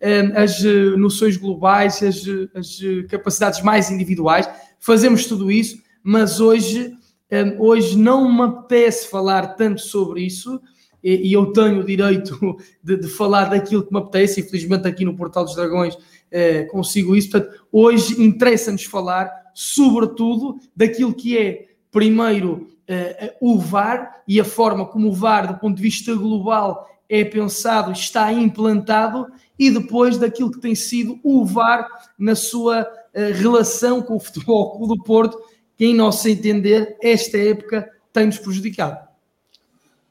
ehm, as eh, noções globais, as, as capacidades mais individuais. Fazemos tudo isso, mas hoje, ehm, hoje não me apetece falar tanto sobre isso, e, eu tenho o direito de, de, falar daquilo que me apetece, infelizmente aqui no Portal dos Dragões eh, consigo isso. Portanto, hoje interessa-nos falar, sobretudo, daquilo que é, primeiro, eh, o VAR e a forma como o VAR, do ponto de vista global, é pensado, está implantado, e depois daquilo que tem sido o VAR na sua eh, relação com o Futebol do Porto, que, em nosso entender, esta época tem-nos prejudicado.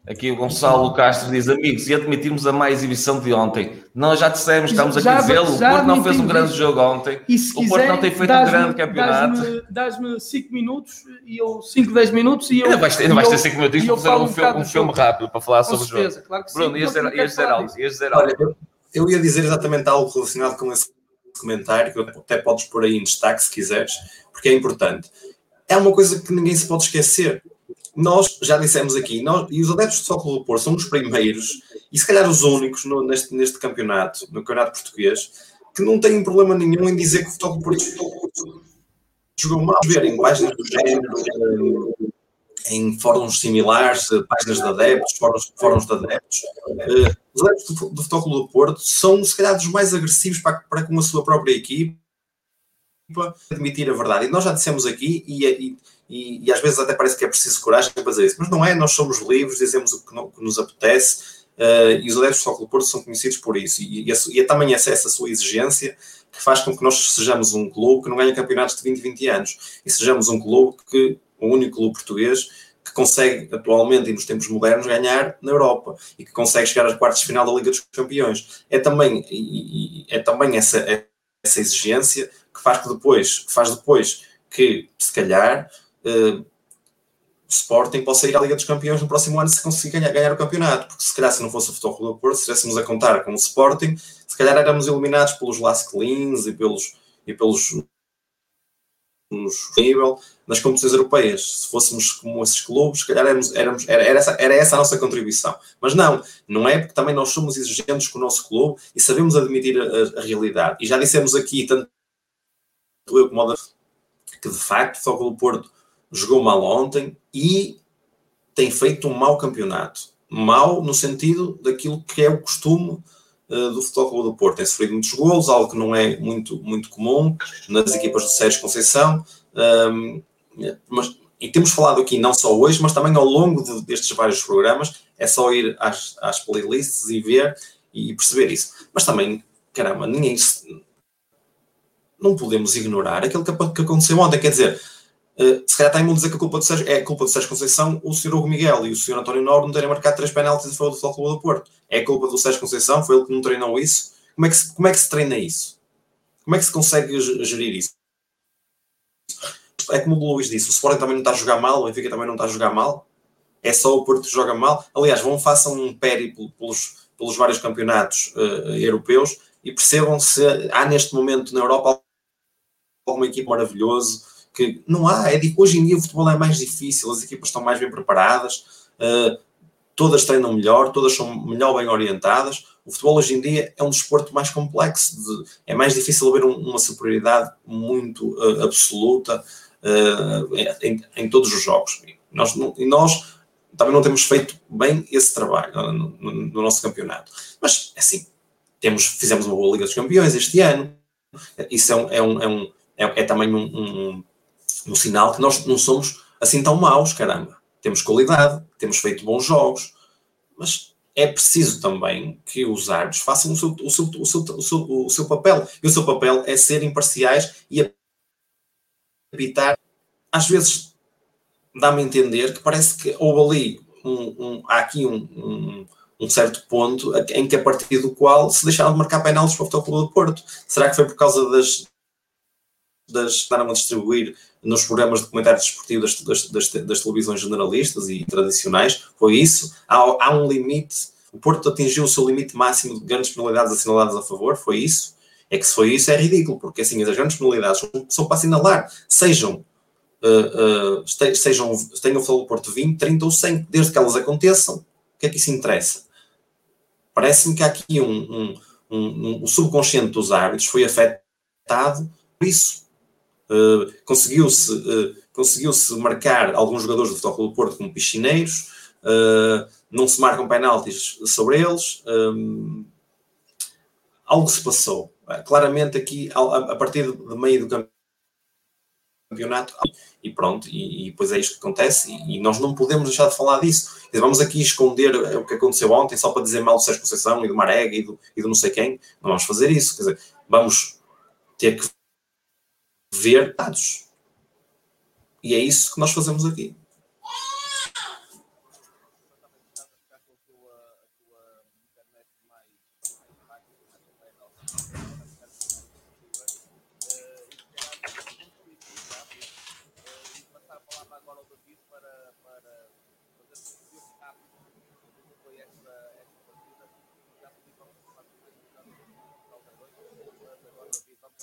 Aqui o Gonçalo Castro diz: Amigos, e admitirmos a má exibição de ontem. Nós já dissemos, estamos aqui a dizê-lo. O Porto não fez um grande jogo ontem. o Porto não tem feito um grande campeonato. Dás-me 5 minutos e eu 5, 10 minutos e eu. Ainda vais ter 5 minutos e fazer um, filme, um filme rápido para falar sobre certeza, o jogo. Claro que Bruno, ias dizer, algo. Ias dizer algo. Olha, eu, eu ia dizer exatamente algo relacionado com esse comentário, que até podes pôr aí em destaque se quiseres, porque é importante. É uma coisa que ninguém se pode esquecer nós já dissemos aqui, nós, e os adeptos de Futebol do Porto são os primeiros, e se calhar os únicos no, neste, neste campeonato, no campeonato português, que não têm problema nenhum em dizer que o Futebol do Porto jogou mal, ver em páginas do género, em fóruns similares, páginas de adeptos, fóruns, fóruns de adeptos. Uh, os adeptos do, do Futebol do Porto são, se calhar, dos mais agressivos para, para com a sua própria equipe, admitir a verdade. E nós já dissemos aqui, e, e e, e, às vezes até parece que é preciso coragem para fazer isso, mas não é, nós somos livres, dizemos o que, que nos apetece, uh, e os adeptos do Futebol Porto são conhecidos por isso, e, e, e é também essa, essa sua exigência que faz com que nós sejamos um clube que não ganha campeonatos de 20, 20 anos, e sejamos um clube que, o único clube português, que consegue atualmente e nos tempos modernos ganhar na Europa e que consegue chegar às quartas de final da Liga dos Campeões. É também, e, é também essa, essa exigência que faz que depois, que faz depois que, se calhar, uh, Sporting possa ir à Liga dos Campeões no próximo ano se conseguir ganhar, ganhar o campeonato, porque se calhar se não fosse o Futebol do Porto, se estivéssemos a contar com o Sporting, se calhar éramos eliminados pelos Lask Cleans e pelos, e pelos nível nas competições europeias. Se fôssemos como esses clubes, se calhar éramos, éramos, era, era, essa, era essa a nossa contribuição. Mas não, não é porque também nós somos exigentes com o nosso clube e sabemos admitir a, a realidade. E já dissemos aqui, tanto eu como o que de facto o Futebol Porto jogou mal ontem e tem feito um mau campeonato. Mau no sentido daquilo que é o costume uh, do Futebol do Porto. Tem sofrido muitos golos, algo que não é muito, muito comum nas equipas do Sérgio Conceição. Um, mas, e temos falado aqui não só hoje, mas também ao longo de, destes vários programas. É só ir às, às playlists e ver e perceber isso. Mas também, caramba, ninguém. Não podemos ignorar aquilo que, que aconteceu ontem. Quer dizer, Uh, se calhar está a dizer que a culpa do Sérgio, é a culpa do Sérgio Conceição, o Sr. Hugo Miguel e o Sr. António Noro não terem marcado três penaltis a favor do Futebol do Porto. É a culpa do Sérgio Conceição, foi ele que não treinou isso. Como é que se, como é que se treina isso? Como é que se consegue gerir isso? É como o Luís disse, o Sporting também não está a jogar mal, o Benfica também não está a jogar mal. É só o Porto que joga mal. Aliás, vão façam um périplo pelos, pelos vários campeonatos uh, europeus e percebam se há neste momento na Europa alguma equipe maravilhosa que não há. É de, hoje em dia o futebol é mais difícil, as equipas estão mais bem preparadas, uh, todas treinam melhor, todas são melhor bem orientadas. O futebol hoje em dia é um desporto mais complexo, de, é mais difícil haver um, uma superioridade muito uh, absoluta uh, em, em, todos os jogos. E nós, e nós também não temos feito bem esse trabalho no, no, no nosso campeonato. Mas, assim, temos, fizemos uma boa Liga dos Campeões este ano. Isso é, um, é, um, é, um, é, é também um, um, sinal que nós não somos assim tão maus, caramba. Temos qualidade, temos feito bons jogos, mas é preciso também que os árbitros façam o seu, o, seu, o, seu, o, seu, o seu papel. E o seu papel é ser imparciais e evitar. Às vezes dá-me a entender que parece que houve ali um, um, há aqui um, um, um, certo ponto em que a partir do qual se deixaram de marcar penaltis para o Futebol Clube do Porto. Será que foi por causa das das estavam a distribuir nos programas de comentários desportivos das, das, das, das, televisões generalistas e tradicionais? Foi isso? Há, há um limite? O Porto atingiu o seu limite máximo de grandes penalidades assinaladas a favor? Foi isso? É que se foi isso é ridículo, porque assim as grandes penalidades são, são para assinalar, sejam uh, uh, sejam, tenham o Porto 20, 30 ou 100, desde que elas aconteçam, o que é que isso interessa? Parece-me que há aqui um, um, um, um, o subconsciente dos árbitros foi afetado por isso. Uh, conseguiu-se uh, conseguiu-se marcar alguns jogadores do Futebol do Porto como piscineiros, uh, não se marcam penaltis sobre eles, um, algo se passou. Claramente aqui, a, a partir de meio do campeonato, e pronto, e, e depois é isto que acontece, e, e, nós não podemos deixar de falar disso. Vamos aqui esconder o que aconteceu ontem só para dizer mal do Sérgio Conceição e do Marega e do, e do não sei quem, não vamos fazer isso, quer dizer, vamos ter que ver dados. E é isso que nós fazemos aqui.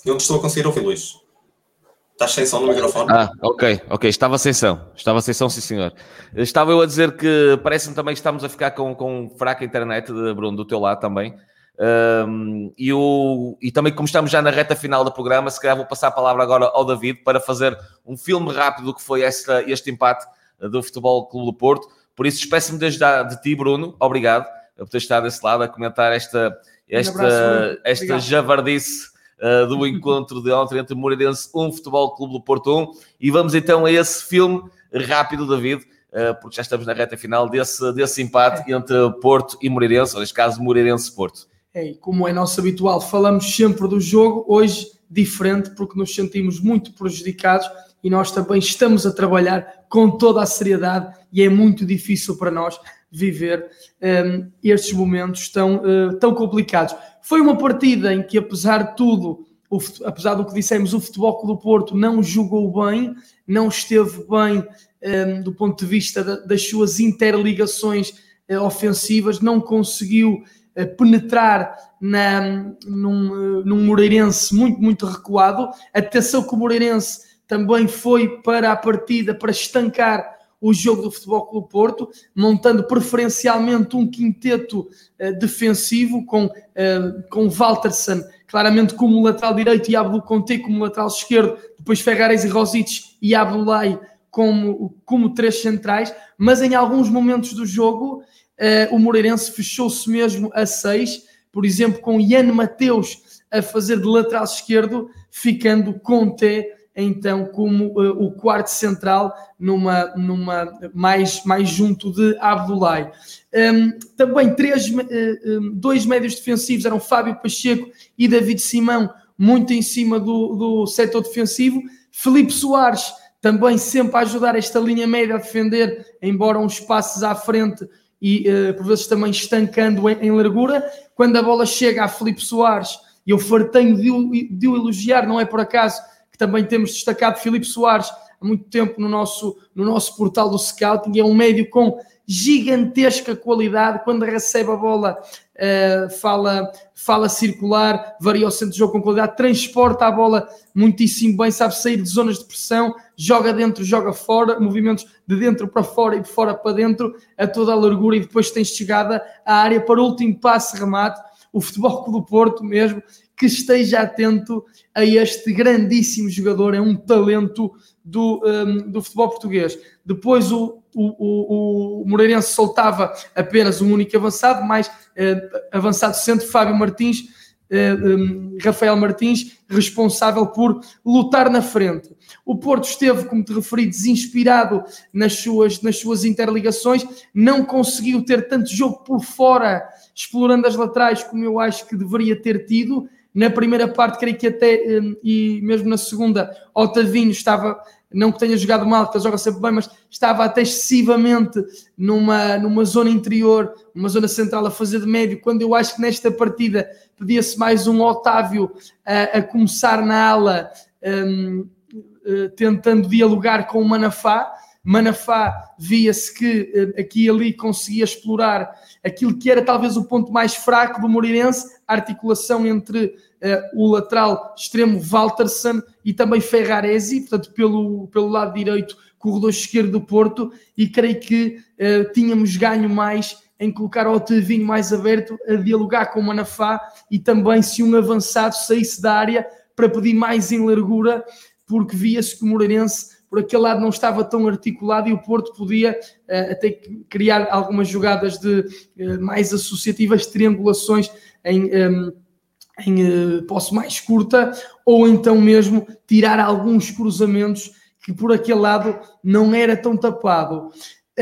Eu não estou a conseguir ouvir, Luís. Estás sem som no microfone? Ah, ok, ok. Estava sem som. Estava sem som, sim, senhor. Estava eu a dizer que parece-me também que estamos a ficar com, com fraca internet, Bruno, do teu lado também. Um, e, o, e também, como estamos já na reta final do programa, se calhar vou passar a palavra agora ao David para fazer um filme rápido do que foi esta, este empate do Futebol Clube do Porto. Por isso, desde já de ti, Bruno. Obrigado por ter estado desse lado a comentar esta, esta, um abraço, esta javardice uh, do encontro de ontem entre Moreirense 1, Futebol Clube do Porto 1. E vamos então a esse filme rápido, David, uh, porque já estamos na reta final desse, desse empate é. entre Porto e Moreirense, ou neste caso Moreirense-Porto. É, como é nosso habitual, falamos sempre do jogo, hoje diferente, porque nos sentimos muito prejudicados e nós também estamos a trabalhar com toda a seriedade e é muito difícil para nós viver um, ehm, estes momentos tão, uh, tão complicados. Foi uma partida em que, apesar de tudo, o, apesar do que dissemos, o Futebol do Porto não jogou bem, não esteve bem um, ehm, do ponto de vista da, das suas interligações uh, ofensivas, não conseguiu uh, penetrar na, num, num Moreirense muito, muito recuado. Atenção que o Moreirense também foi para a partida para estancar o jogo do Futebol Clube Porto, montando preferencialmente um quinteto uh, defensivo com, uh, com Walterson claramente como lateral direito e Abdul Conte como lateral esquerdo, depois Ferrares e Rosic e Abdulai como, como três centrais, mas em alguns momentos do jogo uh, o Moreirense fechou-se mesmo a seis, por exemplo com Ian Mateus a fazer de lateral esquerdo, ficando Conte então como uh, o quarto central numa, numa mais, mais junto de Abdulai. Um, também três, uh, dois médios defensivos eram Fábio Pacheco e David Simão, muito em cima do, do setor defensivo. Felipe Soares também sempre a ajudar esta linha média a defender, embora uns passos à frente e uh, por vezes também estancando em, em, largura. Quando a bola chega a Felipe Soares, eu fartenho de, de o elogiar, não é por acaso, também temos destacado Filipe Soares há muito tempo no nosso, no nosso portal do Scouting. É um médio com gigantesca qualidade. Quando recebe a bola, uh, fala, fala circular, varia o centro de jogo com qualidade, transporta a bola muitíssimo bem, sabe sair de zonas de pressão, joga dentro, joga fora, movimentos de dentro para fora e de fora para dentro, a toda a largura, e depois tem chegada à área para o último passe remate. O Futebol do Porto mesmo, que esteja atento a este grandíssimo jogador, é um talento do, um, do futebol português. Depois o, o, o, o Moreirense soltava apenas um único avançado, mais eh, avançado centro, Fábio Martins, eh, um, Rafael Martins, responsável por lutar na frente. O Porto esteve, como te referi, desinspirado nas suas, nas suas interligações, não conseguiu ter tanto jogo por fora, explorando as laterais, como eu acho que deveria ter tido. Na primeira parte, creio que até, um, e mesmo na segunda, Otavinho estava não que tenha jogado mal, que ele joga sempre bem, mas estava até excessivamente numa, numa zona interior, numa zona central a fazer de médio, quando eu acho que nesta partida pedia-se mais um Otávio a, a começar na ala, um, uh, tentando dialogar com o Manafá. Manafá via-se que uh, aqui e ali conseguia explorar aquilo que era talvez o ponto mais fraco do Moreirense, a articulação entre uh, o lateral extremo Walterson e também Ferraresi, portanto, pelo, pelo lado direito, corredor esquerdo do Porto, e creio que uh, tínhamos ganho mais em colocar o Otavinho mais aberto a dialogar com o Manafá e também se um avançado saísse da área para pedir mais em largura, porque via-se que o Moreirense por aquele lado não estava tão articulado e o Porto podia uh, até criar algumas jogadas de uh, mais associativas, triangulações em, um, em uh, posse mais curta, ou então mesmo tirar alguns cruzamentos que por aquele lado não era tão tapado.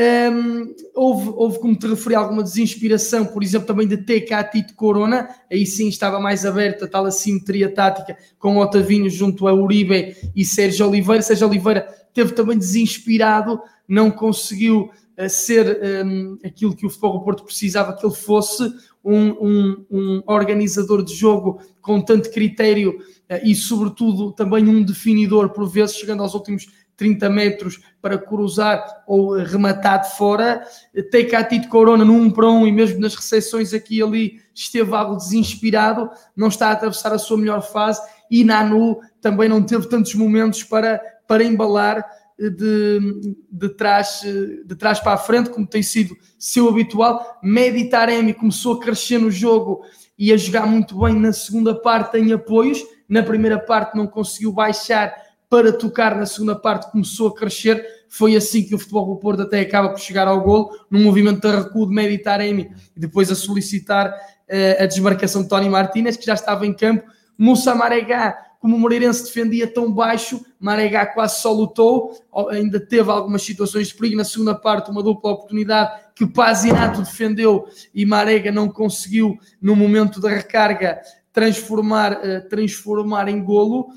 Um, houve, houve, como te referi, alguma desinspiração, por exemplo, também de TK Tito Corona, aí sim estava mais aberta tal assimetria tática com Otavinho junto a Uribe e Sérgio Oliveira. Sérgio Oliveira teve também desinspirado, não conseguiu uh, ser um, aquilo que o Futebol Porto precisava que ele fosse, um, um, um organizador de jogo com tanto critério uh, e, sobretudo, também um definidor, por vezes, chegando aos últimos 30 metros para cruzar ou rematar de fora. Tem Tito Corona no 1 um para 1 um, e mesmo nas recepções aqui e ali esteve algo desinspirado, não está a atravessar a sua melhor fase e Nanu também não teve tantos momentos para, para embalar de, de, trás, de trás para a frente, como tem sido seu habitual. Meditaremi começou a crescer no jogo e a jogar muito bem na segunda parte em apoios. Na primeira parte não conseguiu baixar para tocar, na segunda parte começou a crescer. Foi assim que o Futebol do Porto até acaba por chegar ao golo, num movimento de recuo de Meditaremi e depois a solicitar uh, a desmarcação de Tony Martínez, que já estava em campo. Moussa Maregá como o Moreirense defendia tão baixo, Marega quase só lutou, ainda teve algumas situações de perigo na segunda parte, uma dupla oportunidade que Pazinato defendeu e Marega não conseguiu no momento da recarga transformar, eh, transformar em golo.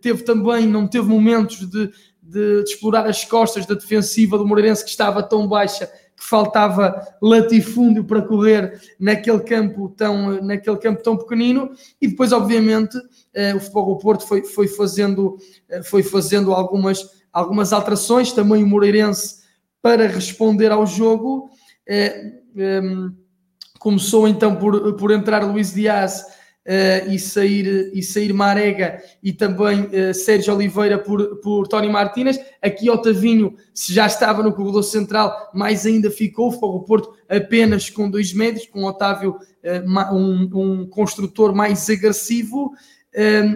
Teve também, não teve momentos de, de, de explorar as costas da defensiva do Moreirense que estava tão baixa que faltava latifúndio para correr naquele campo tão, naquele campo tão pequenino. E depois obviamente eh, o Futebol do Porto foi, foi fazendo, eh, foi fazendo algumas, algumas alterações, também o Moreirense para responder ao jogo. Eh, começou então por, por entrar Luís Dias uh, e, sair, e sair Marega e também uh, Sérgio Oliveira por, por Tony Martínez. Aqui Otavinho, se já estava no corredor central, mais ainda ficou. Foi o Porto apenas com dois médios, com Otávio, uh, um, um construtor mais agressivo.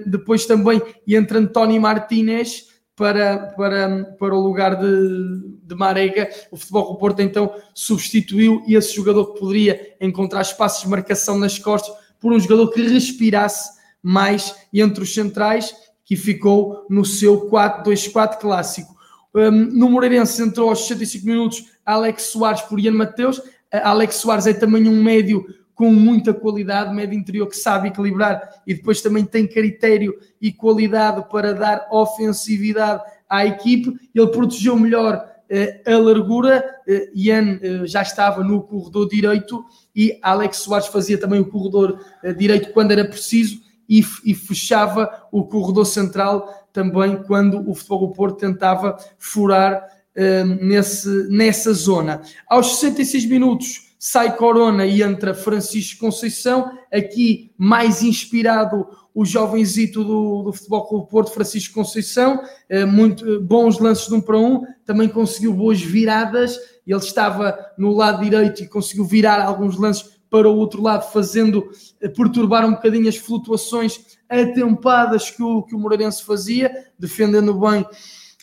depois também entra Tony Martínez para, para, para o lugar de, de Marega. O Futebol do Porto então substituiu esse jogador que poderia encontrar espaços de marcação nas costas por um jogador que respirasse mais entre os centrais, que ficou no seu 4-2-4 clássico. Um, no Moreirense entrou aos 65 minutos Alex Soares por Ian Mateus. Alex Soares é também um médio com muita qualidade, médio interior que sabe equilibrar e depois também tem critério e qualidade para dar ofensividade à equipe. Ele protegeu melhor uh, a largura. Uh, Ian uh, já estava no corredor direito e Alex Soares fazia também o corredor uh, direito quando era preciso e, e fechava o corredor central também quando o Futebol do Porto tentava furar uh, nesse, nessa zona. Aos 66 minutos sai Corona e entra Francisco Conceição, aqui mais inspirado o jovenzito do, do Futebol Clube Porto, Francisco Conceição, uh, muito uh, bons lances de um para um, também conseguiu boas viradas, ele estava no lado direito e conseguiu virar alguns lances para o outro lado, fazendo perturbar um bocadinho as flutuações atempadas que o, que o Moreirense fazia, defendendo bem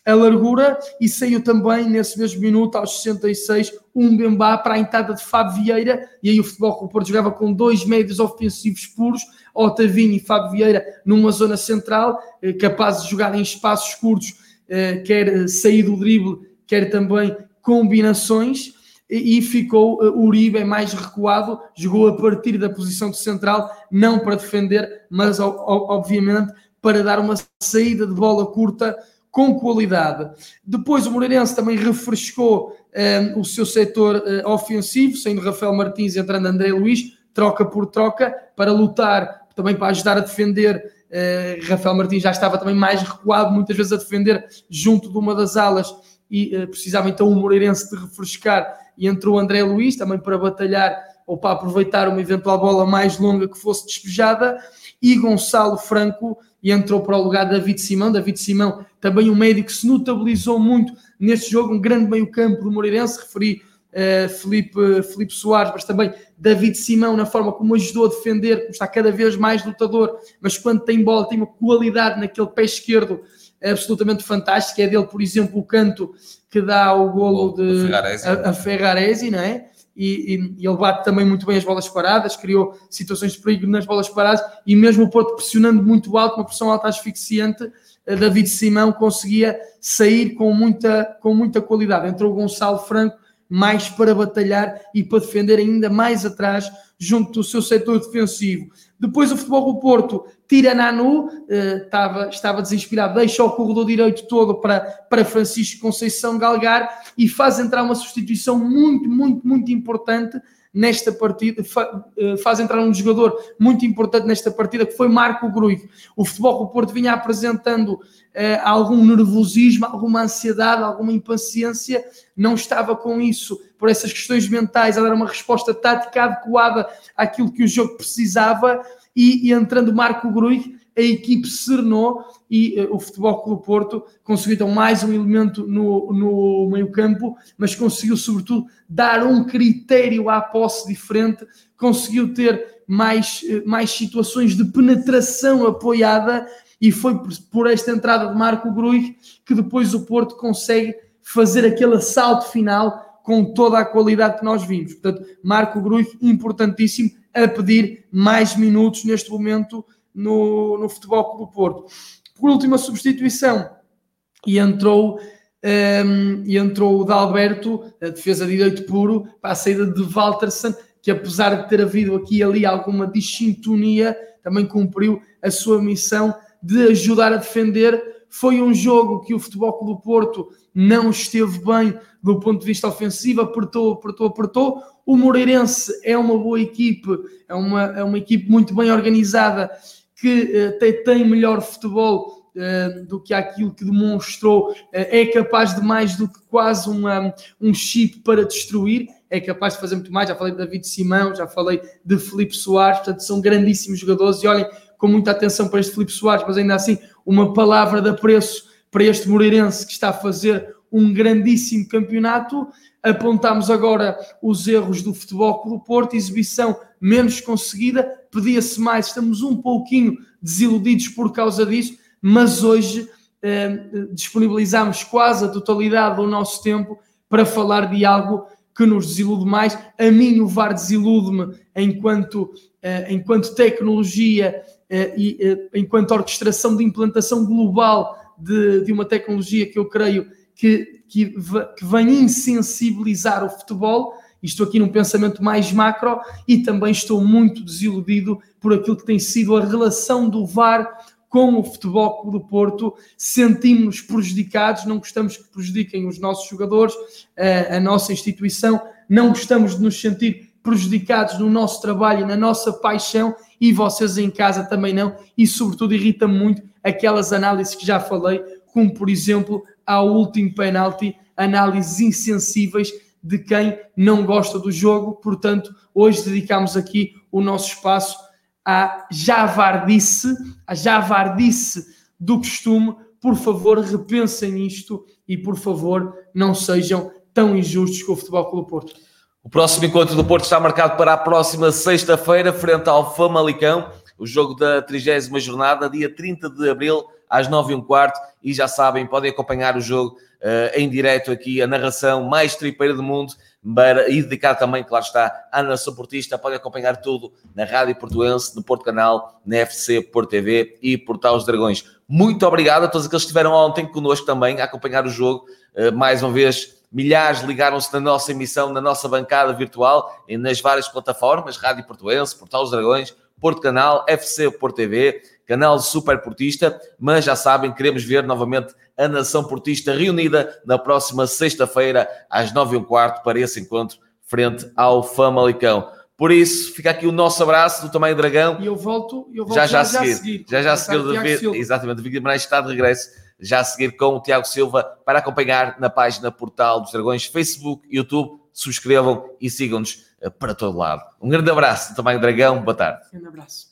a largura e saiu também nesse mesmo minuto, aos 66, um Bembá para a entrada de Fábio Vieira e aí o Futebol Clube Porto jogava com dois médios ofensivos puros, Otavinho e Fábio Vieira numa zona central, eh, capazes de jogar em espaços curtos, eh, quer sair do drible, quer também combinações e ficou uh, Uribe mais recuado, jogou a partir da posição de central, não para defender, mas obviamente para dar uma saída de bola curta com qualidade. Depois o Moreirense também refrescou um, eh, o seu setor uh, ofensivo, saindo Rafael Martins entrando André Luiz, troca por troca, para lutar, também para ajudar a defender. Uh, Rafael Martins já estava também mais recuado, muitas vezes a defender junto de uma das alas e uh, precisava então o Moreirense de refrescar e entrou André Luiz também para batalhar ou para aproveitar uma eventual bola mais longa que fosse despejada e Gonçalo Franco e entrou para o lugar de David Simão. David Simão, também um médico que se notabilizou muito neste jogo, um grande meio-campo do Moreirense. Referi uh, Felipe, Felipe Soares, mas também David Simão, na forma como ajudou a defender, está cada vez mais lutador, mas quando tem bola, tem uma qualidade naquele pé esquerdo absolutamente fantástico. É dele, por exemplo, o canto que dá o golo de. A, a Ferraresi, não é? E, e, ele bate também muito bem as bolas paradas, criou situações de perigo nas bolas paradas e mesmo o Porto pressionando muito alto, uma pressão alta asfixiante, David Simão conseguia sair com muita, com muita qualidade. Entrou o Gonçalo Franco mais para batalhar e para defender ainda mais atrás junto do seu setor defensivo. Depois o futebol do Porto tira Nanu, estava, estava desinspirado, deixa o corredor direito todo para, para Francisco Conceição galgar e faz entrar uma substituição muito, muito, muito importante nesta partida, eh, faz entrar um jogador muito importante nesta partida, que foi Marco Gruig. O futebol do Porto vinha apresentando uh, algum nervosismo, alguma ansiedade, alguma impaciência, não estava com isso, por essas questões mentais, a dar uma resposta tática adequada àquilo que o jogo precisava, e, e entrando Marco Gruig, a equipe serenou e uh, o Futebol Clube Porto conseguiu então mais um elemento no, no meio campo, mas conseguiu sobretudo dar um critério à posse diferente, conseguiu ter mais, uh, mais situações de penetração apoiada e foi por, por esta entrada de Marco Gruig que depois o Porto consegue fazer aquele assalto final com toda a qualidade que nós vimos. Portanto, Marco Gruig, importantíssimo, a pedir mais minutos neste momento no, no Futebol Clube Porto. Por última substituição, e entrou, um, e entrou o Dalberto, a defesa de direito puro, para a saída de Walterson, que apesar de ter havido aqui e ali alguma dissintonia, também cumpriu a sua missão de ajudar a defender. Foi um jogo que o Futebol Clube Porto não esteve bem do ponto de vista ofensivo, apertou, apertou, apertou. O Moreirense é uma boa equipe, é uma, é uma equipe muito bem organizada que uh, tem, tem melhor futebol uh, do que aquilo que demonstrou, uh, é capaz de mais do que quase uma, um chip para destruir, é capaz de fazer muito mais. Já falei de David Simão, já falei de Felipe Soares, portanto, são grandíssimos jogadores. E olhem com muita atenção para este Felipe Soares, mas ainda assim, uma palavra de apreço para este Moreirense que está a fazer um grandíssimo campeonato. Apontamos agora os erros do Futebol Clube Porto, exibição menos conseguida, pedia-se mais, estamos um pouquinho desiludidos por causa disso, mas hoje eh, disponibilizamos quase a totalidade do nosso tempo para falar de algo que nos desilude mais. A mim o VAR desilude-me enquanto, eh, enquanto tecnologia eh, e eh, enquanto orquestração de implantação global de, de uma tecnologia que eu creio que, que, que vem insensibilizar o futebol estou aqui num pensamento mais macro e também estou muito desiludido por aquilo que tem sido a relação do VAR com o Futebol Clube do Porto. Sentimos-nos prejudicados, não gostamos que prejudiquem os nossos jogadores, a, a nossa instituição, não gostamos de nos sentir prejudicados no nosso trabalho, na nossa paixão e vocês em casa também não. E, sobretudo, irrita muito aquelas análises que já falei, como, por exemplo, ao último penalti, análises insensíveis de quem não gosta do jogo. Portanto, hoje dedicamos aqui o nosso espaço à javardice, à javardice do costume. Por favor, repensem isto e, por favor, não sejam tão injustos com o Futebol Clube Porto. O próximo encontro do Porto está marcado para a próxima sexta-feira, frente ao Famalicão, o jogo da 30 jornada, dia 30 de abril, às 9 h quarto. E já sabem, podem acompanhar o jogo uh, em direto aqui, a narração mais tripeira do mundo, para, e dedicar também, claro está, à nação portista. Podem acompanhar tudo na Rádio Portuense, no Porto Canal, na FC Porto TV e Portal dos Dragões. Muito obrigado a todos aqueles que estiveram ontem connosco também a acompanhar o jogo. Uh, mais uma vez, Milhares ligaram-se na nossa emissão, na nossa bancada virtual, e nas várias plataformas, Rádio Portuense, Portal dos Dragões, Porto Canal, FC Porto TV, canal Super Portista, mas já sabem, queremos ver novamente a nação portista reunida na próxima sexta-feira, às nove e um quarto, para esse encontro frente ao Famalicão. Por isso, fica aqui o nosso abraço do Tamanho Dragão. E eu volto, eu volto já, já, já, a seguir. seguir. Já já a seguir. Exatamente, o Victor Guimarães está de regresso já a seguir com o Tiago Silva para acompanhar na página Portal dos Dragões, Facebook, YouTube. Subscrevam e sigam-nos eh, para todo lado. Um grande abraço, também Dragão, boa tarde. Um grande abraço.